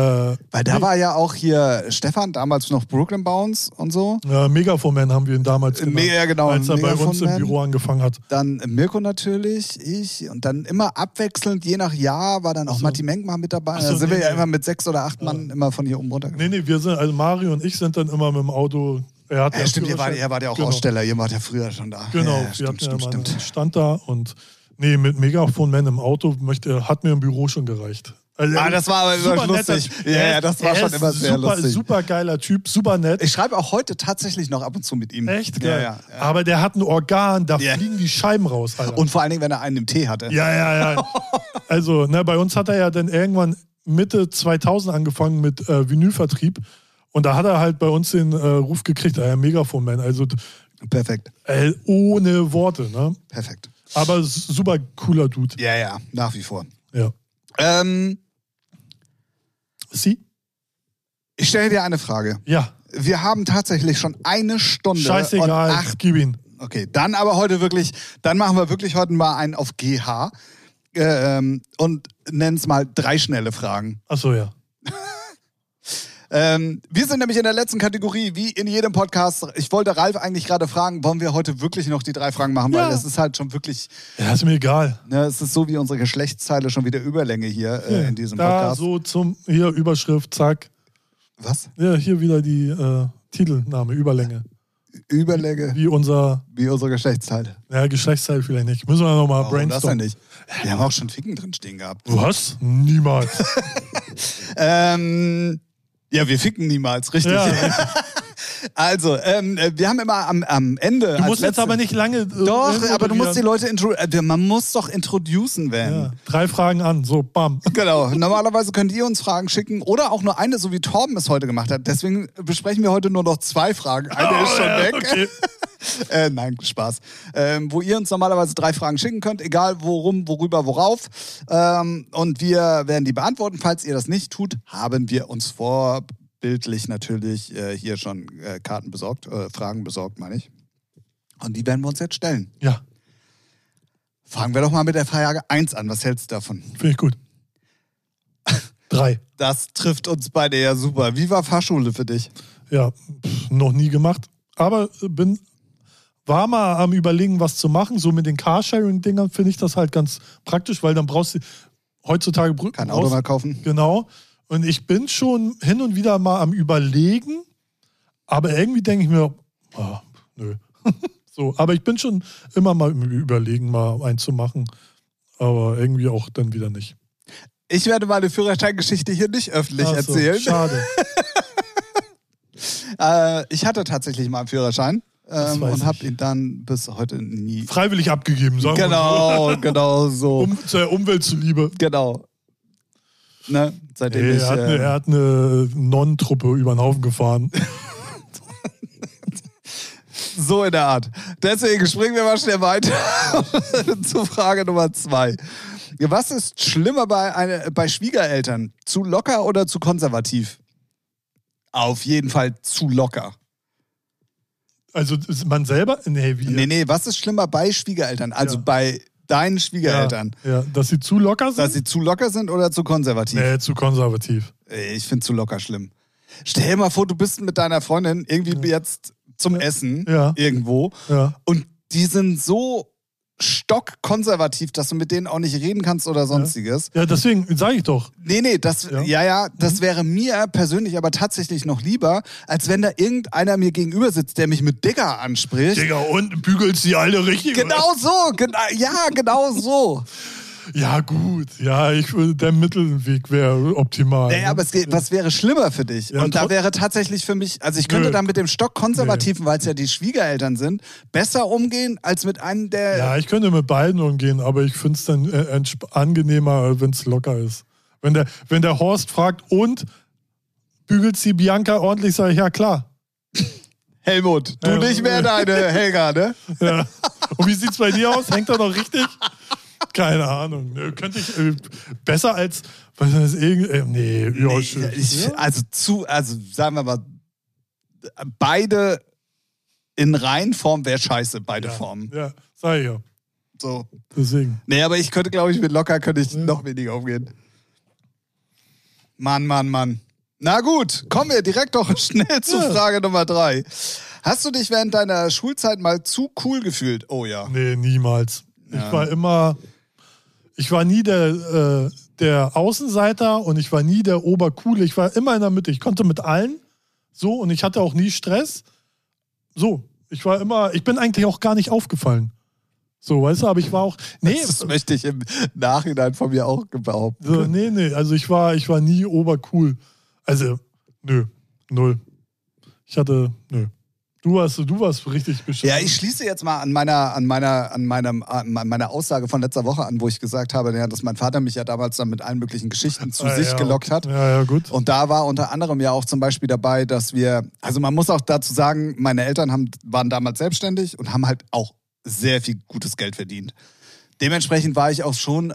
Weil da war ja auch hier Stefan, damals noch Brooklyn Bounce und so. äh, Megaphone haben wir ihn damals genannt, Ja, genau, als er bei uns im. Büro angefangen hat. Dann Mirko natürlich, ich und dann immer abwechselnd, je nach Jahr war dann auch so. Matti Menk mal mit dabei. So, da sind nee, wir ja nee. immer mit sechs oder acht Mann immer von hier oben runtergefahren. Nee, nee, wir sind, also Mario und ich sind dann immer mit dem Auto. Er hat Ja, stimmt, ihr wart, Führerschein. ihr wart ja auch genau. Aussteller, ihr wart ja früher schon da. Genau, ja, ja, stimmt, ja stimmt, stimmt. Stand da und nee, mit Megafon Man im Auto möchte, hat mir im Büro schon gereicht. Also, Ah, das war aber immer super netter- lustig. Ja, er ja, das war er schon immer sehr super, lustig. Super geiler Typ, super nett. Ich schreibe auch heute tatsächlich noch ab und zu mit ihm. Echt Ja, geil. ja, ja. Aber der hat ein Organ, da fliegen die Scheiben raus, Alter. Und vor allen Dingen, wenn er einen im Tee hatte. ja, ja, ja. Also, ne, bei uns hat er ja dann irgendwann Mitte 2000 angefangen mit äh, Vinylvertrieb. Und da hat er halt bei uns den äh, Ruf gekriegt, äh, Megafon Man. Also Perfekt, äh, ohne Worte, ne? perfekt. Aber super cooler Dude. Ja, ja, nach wie vor. Ja. Ähm, Sie? ich stelle dir eine Frage. Ja. Wir haben tatsächlich schon eine Stunde Scheißegal. und acht. Gib ihn. Okay, dann aber heute wirklich, dann machen wir wirklich heute mal einen auf GH äh, ähm, und nennen es mal drei schnelle Fragen. Achso, ja. Ähm, wir sind nämlich in der letzten Kategorie, wie in jedem Podcast. Ich wollte Ralf eigentlich gerade fragen, wollen wir heute wirklich noch die drei Fragen machen, Ja. weil es ist halt schon wirklich, Ja, ist mir egal. ne, es ist so wie unsere Geschlechtsteile schon wieder Überlänge hier äh, in diesem da Podcast. so zum, hier Überschrift, zack. Was? Ja, hier wieder die äh, Titelname, Überlänge. Überlänge Wie unser, wie unsere Geschlechtsteile. ja, Geschlechtsteil vielleicht nicht. Müssen wir nochmal Warum das brainstormen. nicht? Wir haben auch schon Ficken drin stehen gehabt. Was? Niemals. Ähm, ja, wir ficken niemals, richtig. ja, Also, ähm, äh, wir haben immer am, am Ende. du musst jetzt aber nicht lange. äh, Doch, aber du musst die Leute intro äh, man muss doch introducen werden. Ja, drei Fragen an, so, bam. Genau. Normalerweise könnt ihr uns Fragen schicken oder auch nur eine, so wie Torben es heute gemacht hat. Deswegen besprechen wir heute nur noch zwei Fragen. Eine ist schon Oh, ja, weg. Okay. Äh, nein, Spaß. Ähm, wo ihr uns normalerweise drei Fragen schicken könnt, egal worum, worüber, worauf. Ähm, und wir werden die beantworten. Falls ihr das nicht tut, haben wir uns vorbildlich natürlich äh, hier schon äh, Karten besorgt, äh, Fragen besorgt, meine ich. Und die werden wir uns jetzt stellen. Ja, Fangen wir doch mal mit der Frage 1 an. Was hältst du davon? finde ich gut. Drei. Das trifft uns beide ja super. Wie war Fahrschule für dich? Ja, pff, noch nie gemacht. Aber bin, war mal am überlegen, was zu machen. So mit den Carsharing-Dingern finde ich das halt ganz praktisch, weil dann brauchst du heutzutage Kein brauchst- Auto mehr kaufen? Genau. Und ich bin schon hin und wieder mal am Überlegen, aber irgendwie denke ich mir, ah, nö. so, aber ich bin schon immer mal im Überlegen, mal einzumachen, aber irgendwie auch dann wieder nicht. Ich werde meine Führerscheingeschichte hier nicht öffentlich so, erzählen. Schade. Äh, ich hatte tatsächlich mal einen Führerschein ähm, und habe ihn dann bis heute nie. Freiwillig abgegeben, sagen wir Genau, genau so. so. Um, zur Umwelt zuliebe. Genau. Ne? Seitdem Ey, ich. er, hat eine, äh, er hat eine Nonnentruppe über den Haufen gefahren. So in der Art. Deswegen springen wir mal schnell weiter zu Frage Nummer zwei. Was ist schlimmer bei, eine, bei Schwiegereltern? Zu locker oder zu konservativ? Auf jeden Fall zu locker. Also ist man selber? Nee, wie? Nee, nee, was ist schlimmer bei Schwiegereltern? Also Ja. bei deinen ja, Schwiegereltern. ja, dass sie zu locker sind? Dass sie zu locker sind oder zu konservativ? nee, zu konservativ. Ich finde zu locker schlimm. Stell dir mal vor, du bist mit deiner Freundin irgendwie jetzt zum Essen Ja. irgendwo Ja. und die sind so stockkonservativ, dass du mit denen auch nicht reden kannst oder sonstiges. Ja, deswegen sage ich doch. Nee, nee, das, ja, Ja. ja, das wäre mir persönlich aber tatsächlich noch lieber, als wenn da irgendeiner mir gegenüber sitzt, der mich mit Digger anspricht. Digga, und bügelst die alle richtig? Genau so, gena ja, genau so. Ja, gut. Ja, ich würde, der Mittelweg wäre optimal. Naja, ne? aber es geht, was wäre schlimmer für dich? Ja, und da wäre tatsächlich für mich, also ich könnte Nö. dann mit dem Stock konservativen, weil es ja die Schwiegereltern sind, besser umgehen als mit einem, der. Ja, ich könnte mit beiden umgehen, aber ich finde es dann äh, angenehmer, wenn es locker ist. Wenn der, wenn der Horst fragt, und bügelst die Bianca ordentlich, sage ich, ja klar. Helmut, du Ja. nicht mehr deine Helga, ne? Ja. Und wie sieht's bei dir aus? Hängt er noch richtig? Keine Ahnung. Nö, Könnte ich äh, besser als was ist das irgend äh, nee, ja, Nee, schön. ich, ja? also zu, also sagen wir mal, beide in Reihenform wäre scheiße, beide ja. Formen. Ja, sag ich ja. So. Deswegen. Nee, aber ich könnte, glaube ich, mit locker könnte ich Ja. noch weniger umgehen. Mann, Mann, Mann. Na gut, kommen wir direkt doch schnell zu Ja. Frage Nummer drei. Hast du dich während deiner Schulzeit mal zu cool gefühlt? Oh ja. Nee, niemals. Ja. Ich war immer, ich war nie der, äh, der Außenseiter und ich war nie der Obercoole. Ich war immer in der Mitte. Ich konnte mit allen so und ich hatte auch nie Stress. So, ich war immer, ich bin eigentlich auch gar nicht aufgefallen. So, weißt du, aber ich war auch, nee, Das möchte ich im Nachhinein von mir auch behaupten. so, nee, nee, also ich war, ich war nie obercool. Also, nö, null. Ich hatte, nö. Du warst, du warst richtig bescheuert. Ja, ich schließe jetzt mal an meiner, an meiner, an meinem, an meiner Aussage von letzter Woche an, wo ich gesagt habe, ja, dass mein Vater mich ja damals dann mit allen möglichen Geschichten zu Ah, sich ja. gelockt hat. Ja, ja, gut. Und da war unter anderem ja auch zum Beispiel dabei, dass wir, also man muss auch dazu sagen, meine Eltern haben, waren damals selbstständig und haben halt auch sehr viel gutes Geld verdient. Dementsprechend war ich auch schon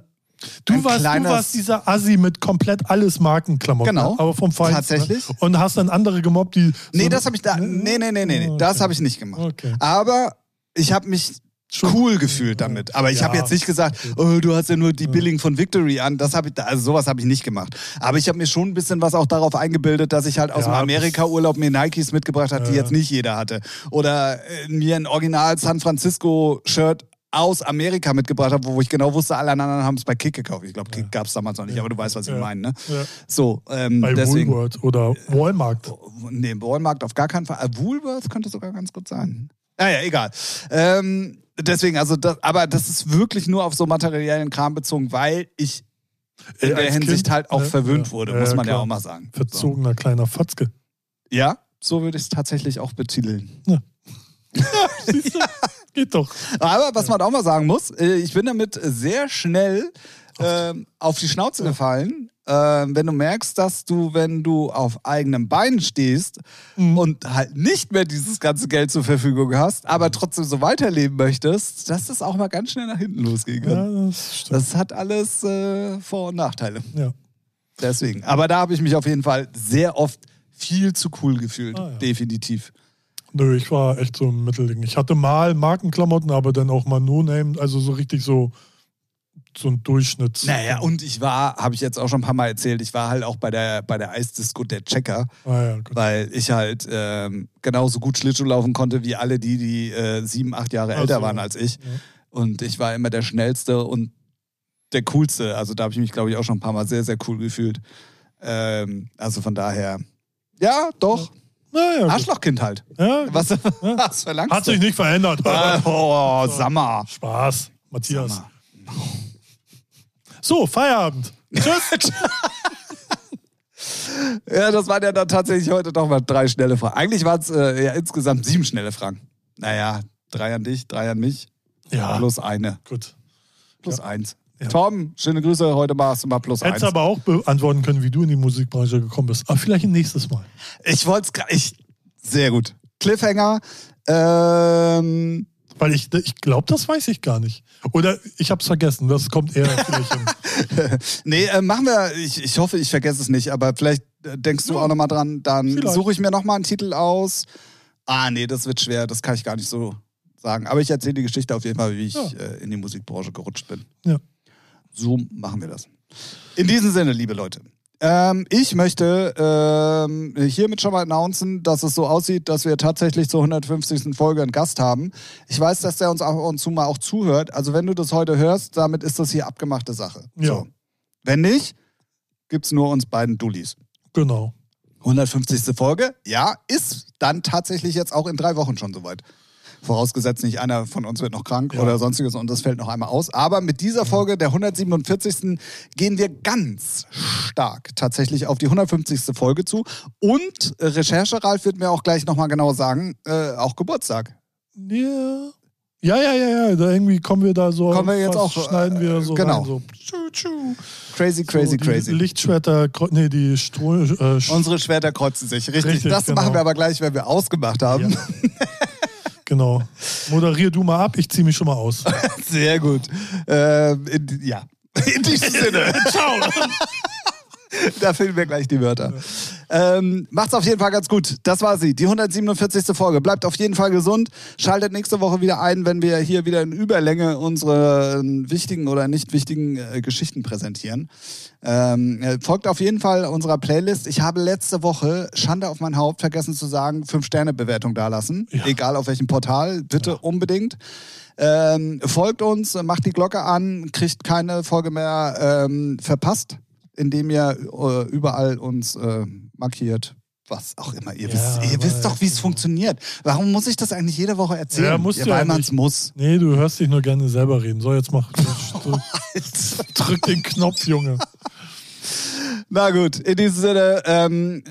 Du ein warst, du warst dieser Assi mit komplett alles Markenklamotten. Genau. Aber vom Feinsten. Tatsächlich. Ne? Und hast dann andere gemobbt, die. Nee, so- das habe ich da. Nee, nee, nee, nee, nee. Das Okay. habe ich nicht gemacht. Okay. Aber ich habe mich Schon- cool gefühlt damit. Aber ich Ja. habe jetzt nicht gesagt, oh, du hast ja nur die Billing von Victory an. Das habe ich, also sowas habe ich nicht gemacht. Aber ich habe mir schon ein bisschen was auch darauf eingebildet, dass ich halt aus Ja, dem Amerika-Urlaub mir Nikes mitgebracht habe, die Ja. jetzt nicht jeder hatte. Oder äh, mir ein Original San Francisco-Shirt aus Amerika mitgebracht habe, wo ich genau wusste, alle anderen haben es bei Kick gekauft. Ich glaube, Kick gab es damals noch nicht, aber du weißt, was ich Ja. meine. Ne? Ja. So, ähm, Bei deswegen. Woolworth oder Walmart. Nee, Walmart auf gar keinen Fall. Äh, Woolworth könnte sogar ganz gut sein. Naja, egal. Ähm, deswegen, also, das, aber das ist wirklich nur auf so materiellen Kram bezogen, weil ich in Äh, der Hinsicht Kind, halt auch ne? verwöhnt Ja. wurde, Ja, muss ja, man ja klar. auch mal sagen. So. Verzogener kleiner Fatzke. Ja, so würde ich es tatsächlich auch betiteln. Siehst du? Geht doch. Aber was man auch mal sagen muss, äh, ich bin damit sehr schnell ähm, auf die Schnauze gefallen. Ähm, wenn du merkst, dass du, wenn du auf eigenem Bein stehst Mhm. und halt nicht mehr dieses ganze Geld zur Verfügung hast, aber trotzdem so weiterleben möchtest, dass das auch mal ganz schnell nach hinten losgehen kann. Ja, das. Das hat alles äh, Vor- und Nachteile. Ja. Deswegen. Aber da habe ich mich auf jeden Fall sehr oft viel zu cool gefühlt. Ah, ja. Definitiv. Nö, ich war echt so im Mittelding. Ich hatte mal Markenklamotten, aber dann auch mal No-Name, also so richtig so, so ein Durchschnitts. Naja, und ich war, habe ich jetzt auch schon ein paar Mal erzählt, ich war halt auch bei der, bei der Eisdisco der Checker, Ah, ja, weil ich halt ähm, genauso gut Schlittschuh laufen konnte wie alle die, die äh, sieben, acht Jahre Ach älter waren als ich. Ja. Und ich war immer der Schnellste und der Coolste. Also da habe ich mich, glaube ich, auch schon ein paar Mal sehr, sehr cool gefühlt. Ähm, also von daher, ja, doch. Naja. Arschlochkind halt. ja, Was, was verlangst hat sich nicht verändert. Ah, Oh, Sammer. Spaß, Matthias. Sammer. So, Feierabend. Tschüss. Ja, das waren ja dann tatsächlich heute doch mal drei schnelle Fragen. Eigentlich waren es äh, ja insgesamt sieben schnelle Fragen. Naja, drei an dich, drei an mich, ja, plus eine, gut. plus eins. Ja. Tom, schöne Grüße, heute machst du mal plus Hättest eins. aber auch beantworten können, wie du in die Musikbranche gekommen bist. Aber vielleicht ein nächstes Mal. Ich wollte es ich Sehr gut. Cliffhanger. Ähm, Weil ich, ich glaube, das weiß ich gar nicht. Oder ich habe es vergessen. Das kommt eher vielleicht nee, äh, machen wir. Ich, ich hoffe, ich vergesse es nicht, aber vielleicht äh, denkst du Ja, auch nochmal dran. Dann suche ich mir nochmal einen Titel aus. Ah, nee, das wird schwer. Das kann ich gar nicht so sagen. Aber ich erzähle die Geschichte auf jeden Fall, wie ich Ja. äh, in die Musikbranche gerutscht bin. Ja. So machen wir das. In diesem Sinne, liebe Leute. Ähm, ich möchte ähm, hiermit schon mal announcen, dass es so aussieht, dass wir tatsächlich zur 150. Folge einen Gast haben. Ich weiß, dass der uns ab und zu mal auch zuhört. Also wenn du das heute hörst, damit ist das hier abgemachte Sache. Ja. So. Wenn nicht, gibt's nur uns beiden Dullis. genau. 150. Folge, ja, ist dann tatsächlich jetzt auch in drei Wochen schon soweit. Vorausgesetzt nicht einer von uns wird noch krank Ja. oder sonstiges und das fällt noch einmal aus. Aber mit dieser Folge, der 147. gehen wir ganz stark tatsächlich auf die 150. Folge zu. Und äh, Recherche Ralf wird mir auch gleich nochmal genau sagen, äh, auch Geburtstag. Ja. Ja, ja, ja, ja. Da irgendwie kommen wir da so. Kommen wir jetzt auch, Schneiden wir äh, so. genau. Rein, so. Tschu, tschu. Crazy, crazy, so, die crazy. Lichtschwerter, nee, die Stro äh, Unsere Schwerter kreuzen sich. Richtig. Richtig, das genau. machen wir aber gleich, wenn wir ausgemacht haben. Genau. Moderier du mal ab, ich ziehe mich schon mal aus. Sehr gut. Ähm, in, ja. In diesem Sinne. Ciao. Da finden wir gleich die Wörter. Ähm, macht's auf jeden Fall ganz gut. Das war sie, die 147. Folge. Bleibt auf jeden Fall gesund. Schaltet nächste Woche wieder ein, wenn wir hier wieder in Überlänge unsere äh, wichtigen oder nicht wichtigen äh, Geschichten präsentieren. Ähm, äh, folgt auf jeden Fall unserer Playlist. Ich habe letzte Woche, Schande auf mein Haupt, vergessen zu sagen, 5-Sterne-Bewertung dalassen. Ja. Egal auf welchem Portal. Bitte unbedingt. Ähm, folgt uns, macht die Glocke an, kriegt keine Folge mehr ähm, verpasst, indem ihr äh, überall uns äh, markiert. Was auch immer. Ihr, Ja, wisst, ihr wisst doch, wie es funktioniert. Warum muss ich das eigentlich jede Woche erzählen? Ja, musst du weil ja man es muss. Nee, du hörst dich nur gerne selber reden. So, jetzt mach. Drück den Knopf, Junge. Na gut, in diesem Sinne, ähm,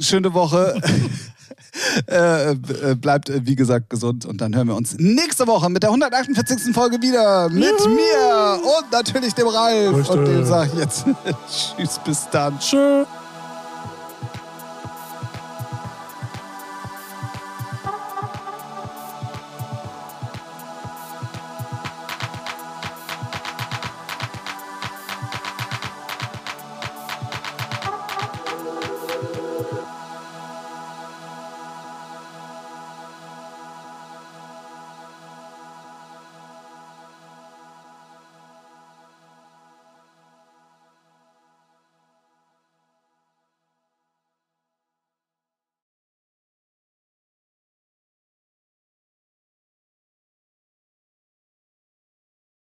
schöne Woche. äh, äh, bleibt, äh, wie gesagt, gesund und dann hören wir uns nächste Woche mit der 148. Folge wieder mit Juhu. mir und natürlich dem Ralf. Und dem sage ich jetzt Tschüss, bis dann. Tschö.